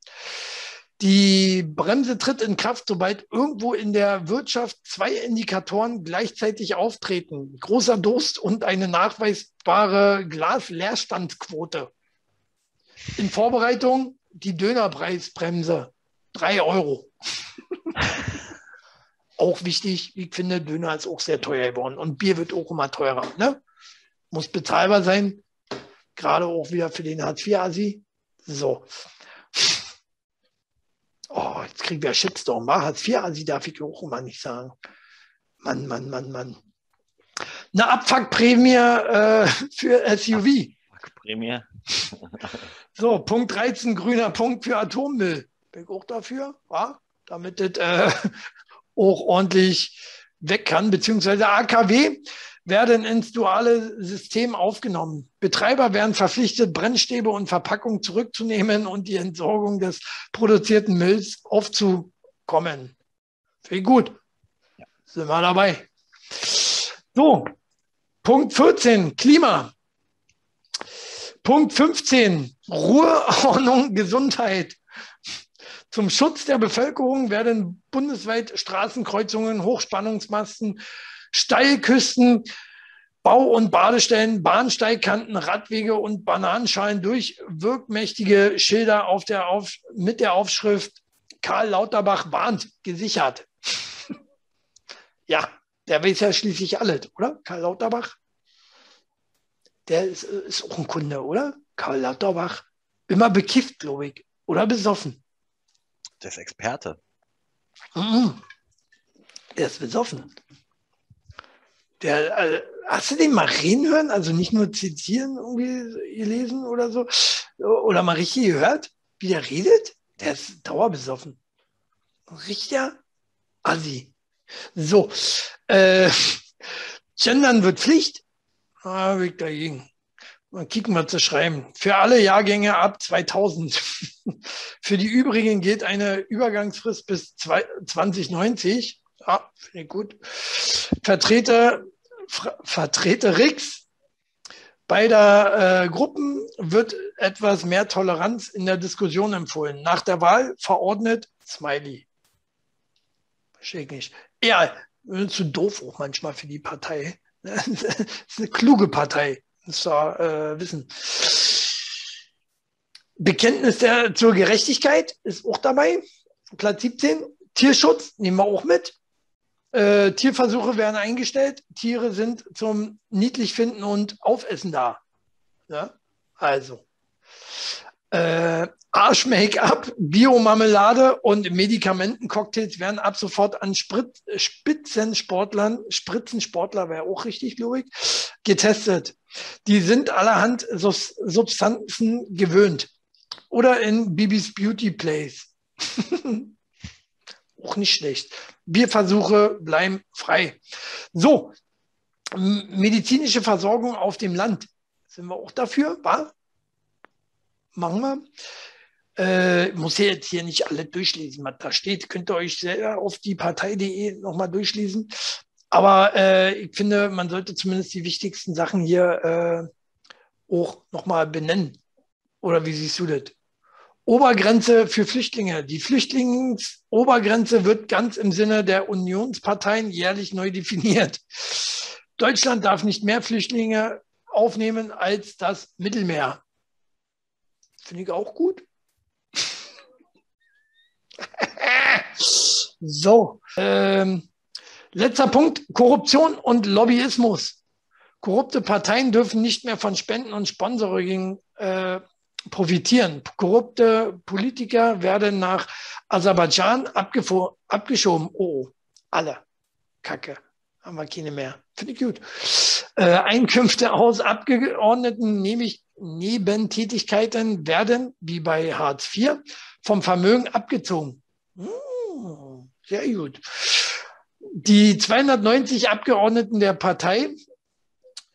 Die Bremse tritt in Kraft, sobald irgendwo in der Wirtschaft zwei Indikatoren gleichzeitig auftreten. Großer Durst und eine nachweisbare Glasleerstandsquote. In Vorbereitung die Dönerpreisbremse. Drei Euro. auch wichtig, ich finde, Döner ist auch sehr teuer geworden und Bier wird auch immer teurer. Ne? Muss bezahlbar sein, gerade auch wieder für den Hartz-IV-Asi. So. Oh, jetzt kriegen wir Shitstorm. War Hartz-IV-Asi darf ich auch immer nicht sagen. Mann, Mann, Mann, Mann. Eine Abfuckprämie äh, für SUV. Abfuckprämie. so, Punkt 13, grüner Punkt für Atommüll. Bin ich auch dafür, wa? damit das äh, auch ordentlich weg kann, beziehungsweise AKW werden ins duale System aufgenommen. Betreiber werden verpflichtet, Brennstäbe und Verpackungen zurückzunehmen und die Entsorgung des produzierten Mülls aufzukommen. Viel gut. Sind wir dabei. So, Punkt 14, Klima. Punkt 15, Ruheordnung, Gesundheit. Zum Schutz der Bevölkerung werden bundesweit Straßenkreuzungen, Hochspannungsmasten, Steilküsten, Bau- und Badestellen, Bahnsteigkanten, Radwege und Bananenschalen durch wirkmächtige Schilder auf der auf, mit der Aufschrift Karl Lauterbach warnt gesichert. ja, der weiß ja schließlich alles, oder? Karl Lauterbach? Der ist, ist auch ein Kunde, oder? Karl Lauterbach. Immer bekifft, glaube ich. Oder besoffen. Der ist Experte. Mhm. Der ist besoffen. Der, also, hast du den mal reden hören? Also nicht nur zitieren, irgendwie gelesen oder so? Oder mal richtig gehört, wie der redet? Der ist dauerbesoffen. Richtiger Assi. So, äh, Gendern wird Pflicht. Ah, weg dagegen. Mal kicken wir zu schreiben. Für alle Jahrgänge ab 2000. Für die übrigen gilt eine Übergangsfrist bis 2090. Ja, finde ich gut. Vertreter, Vertreter Rix beider äh, Gruppen wird etwas mehr Toleranz in der Diskussion empfohlen. Nach der Wahl verordnet Smiley. Verstehe ich nicht. Ja, zu doof auch manchmal für die Partei. Das ist eine kluge Partei. Das war äh, Wissen. Bekenntnis der, zur Gerechtigkeit ist auch dabei. Platz 17. Tierschutz nehmen wir auch mit. Äh, Tierversuche werden eingestellt. Tiere sind zum niedlich finden und aufessen da. Ja? Also. Äh, Arsch-Make-up, Biomarmelade und Medikamentencocktails werden ab sofort an Sprit Spitzensportlern, Spritzensportler wäre auch richtig, glaube ich, getestet. Die sind allerhand Substanzen gewöhnt. Oder in Bibis Beauty Place. auch nicht schlecht. Bierversuche bleiben frei. So, medizinische Versorgung auf dem Land. Sind wir auch dafür? War? Machen wir. Äh, muss ja jetzt hier nicht alle durchlesen, was da steht. Könnt ihr euch selber auf die Partei.de nochmal durchlesen. Aber äh, ich finde, man sollte zumindest die wichtigsten Sachen hier äh, auch nochmal benennen. Oder wie siehst du das? Obergrenze für Flüchtlinge. Die Flüchtlingsobergrenze wird ganz im Sinne der Unionsparteien jährlich neu definiert. Deutschland darf nicht mehr Flüchtlinge aufnehmen als das Mittelmeer. Finde ich auch gut. so, ähm, letzter Punkt, Korruption und Lobbyismus. Korrupte Parteien dürfen nicht mehr von Spenden und Sponsoring äh, profitieren. Korrupte Politiker werden nach Aserbaidschan abgeschoben. Oh, alle. Kacke. Haben wir keine mehr. Finde ich gut. Äh, Einkünfte aus Abgeordneten, nämlich Nebentätigkeiten, werden, wie bei Hartz IV, vom Vermögen abgezogen. Hm, sehr gut. Die 290 Abgeordneten der Partei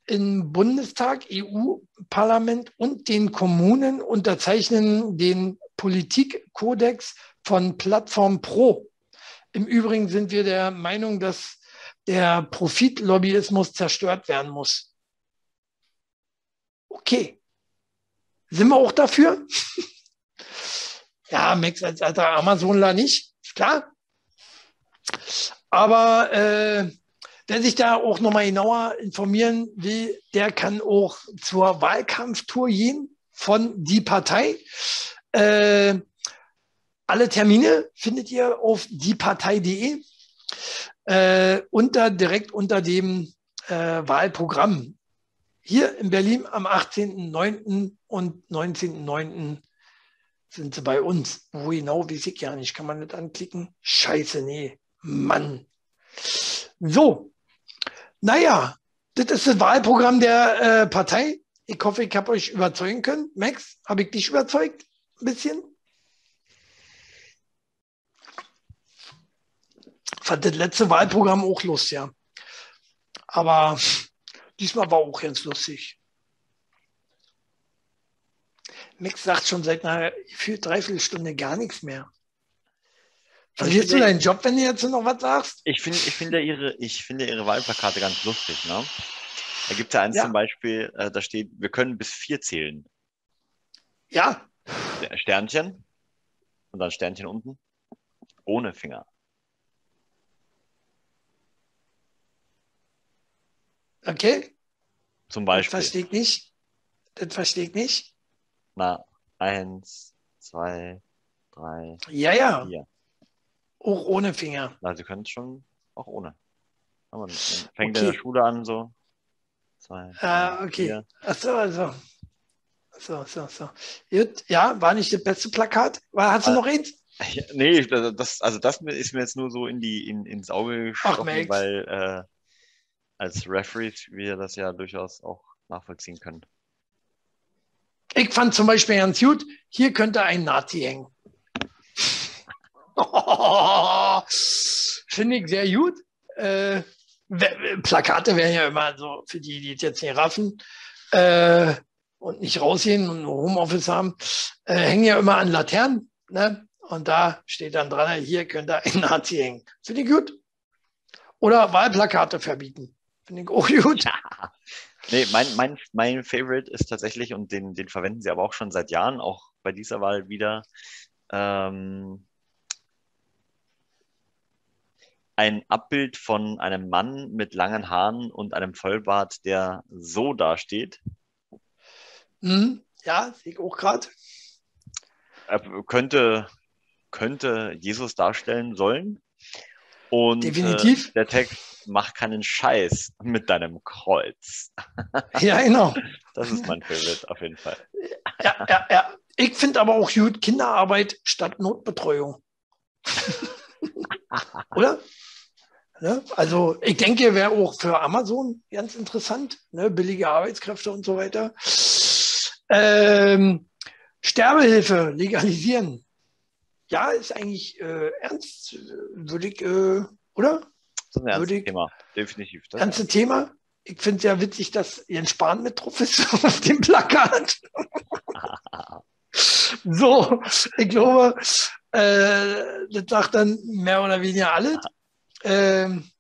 im Bundestag, EU-Parlament und den Kommunen unterzeichnen den Politikkodex von Plattform Pro. Im Übrigen sind wir der Meinung, dass der Profitlobbyismus zerstört werden muss. Okay. Sind wir auch dafür? ja, Max als alter Amazonler nicht, klar. Aber äh, Wer sich da auch nochmal genauer informieren will, der kann auch zur Wahlkampftour gehen von die Partei. Äh, alle Termine findet ihr auf diepartei.de äh, unter, direkt unter dem äh, Wahlprogramm. Hier in Berlin am 18.09. und 19.09. sind sie bei uns. Wo genau, weiß ich ja nicht. Kann man nicht anklicken? Scheiße, nee. Mann. So, naja, das ist das Wahlprogramm der äh, Partei. Ich hoffe, ich habe euch überzeugen können. Max, habe ich dich überzeugt? Ein bisschen? Fand das letzte Wahlprogramm auch lustig, ja. Aber diesmal war auch ganz lustig. Max sagt schon seit einer gefühlt dreiviertel gar nichts mehr. Verlierst du deinen Job, wenn du jetzt noch was sagst? Ich finde, ich finde ihre, ich finde ihre Wahlplakate ganz lustig, ne? Da gibt es ja eins ja. zum Beispiel, äh, da steht, wir können bis vier zählen. Ja. Sternchen und dann Sternchen unten. Ohne Finger. Okay. Zum Beispiel. Das verstehe ich nicht. Das verstehe ich nicht. Na, eins, zwei, drei. Ja, ja. Vier. Auch ohne Finger. Na, sie können es schon auch ohne. Aber fängt okay. in der Schule an, so. Zwei, ah, okay. Achso, also. So, so, so. Gut, ja, war nicht das beste Plakat. War, hast du ah, noch eins? Nee, das, also das ist mir jetzt nur so in die, in, ins Auge gestochen, Ach, weil äh, als Referee wir das ja durchaus auch nachvollziehen können. Ich fand zum Beispiel ganz gut, hier könnte ein Nazi hängen. Finde ich sehr gut. Äh, Plakate wären ja immer so, für die, die jetzt nicht raffen äh, und nicht rausgehen und Homeoffice haben, äh, hängen ja immer an Laternen. Ne? Und da steht dann dran, hier könnte ein Nazi hängen. Finde ich gut. Oder Wahlplakate verbieten. Finde ich auch gut. Ja. Nee, mein, mein, mein Favorite ist tatsächlich, und den, den verwenden sie aber auch schon seit Jahren, auch bei dieser Wahl wieder, ähm, ein Abbild von einem Mann mit langen Haaren und einem Vollbart, der so dasteht. Mhm. Ja, sehe ich auch gerade. Könnte, könnte Jesus darstellen sollen. Und Definitiv. Äh, der Text macht keinen Scheiß mit deinem Kreuz. Ja, genau. Das ist mein Favorite auf jeden Fall. Ja, ja, ja. ich finde aber auch gut Kinderarbeit statt Notbetreuung. Oder? Ne? Also ich denke, wäre auch für Amazon ganz interessant, ne? billige Arbeitskräfte und so weiter. Ähm, Sterbehilfe legalisieren. Ja, ist eigentlich äh, ernst, würde ich, äh, oder? Das ist ein ernstes Thema, definitiv. Das ernste Thema. Ich finde es ja witzig, dass Jens Spahn mit drauf ist auf dem Plakat. so, ich glaube, äh, das sagt dann mehr oder weniger alles. Ähm,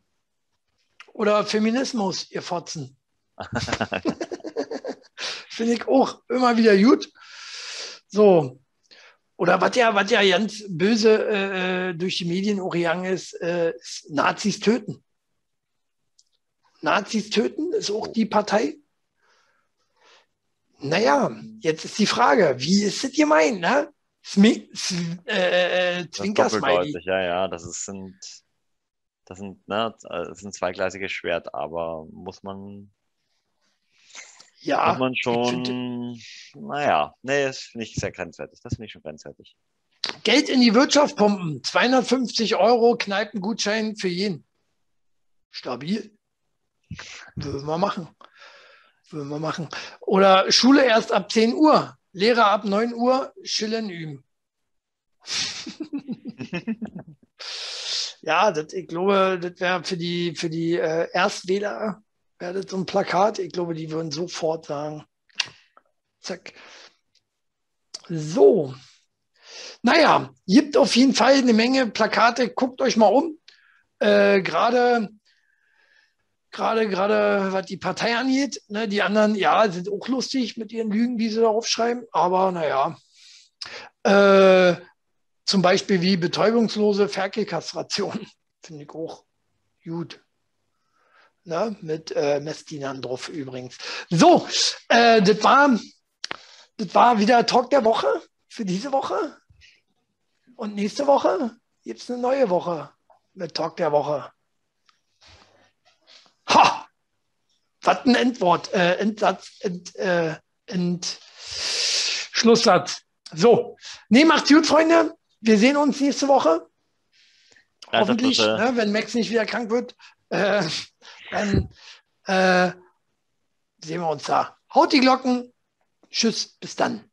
oder Feminismus, ihr Fotzen. Finde ich auch immer wieder gut. So. Oder was ja, was ja ganz böse äh, durch die Medien gegangen ist, äh, ist Nazis töten. Nazis töten ist auch die Partei. Naja, jetzt ist die Frage, wie ist es gemeint, ne? Smi äh, äh, Zwinker-Smiley. Ja, ja, das ist, sind, das sind, ne, das ist ein zweigleisiges Schwert, aber muss man, ja, muss man schon, naja, nee, das finde ich sehr grenzwertig. Das finde ich schon grenzwertig. Geld in die Wirtschaft pumpen, 250 Euro Kneipengutschein für jeden. Stabil. Würden wir machen. Würden wir machen. Oder Schule erst ab 10 Uhr. Lehrer ab 9 Uhr Schillen üben. ja, das, ich glaube, das wäre für die, für die äh, Erstwähler das so ein Plakat. Ich glaube, die würden sofort sagen, zack. So. Naja, gibt auf jeden Fall eine Menge Plakate. Guckt euch mal um. Äh, Gerade gerade gerade was die Partei angeht. Ne, die anderen, ja, sind auch lustig mit ihren Lügen, die sie da aufschreiben, aber naja. Äh, zum Beispiel wie betäubungslose Ferkelkastration. Finde ich auch gut. Ne, mit äh, Messdienern drauf übrigens. So, äh, das, war, das war wieder Talk der Woche für diese Woche. Und nächste Woche gibt es eine neue Woche mit Talk der Woche. Ha! Was ein Endwort, äh, Endsatz, End, äh, End, Schlusssatz. So, nee, macht's gut, Freunde. Wir sehen uns nächste Woche. Hoffentlich, ne, wenn Max nicht wieder krank wird, äh, dann äh, sehen wir uns da. Haut die Glocken. Tschüss, bis dann.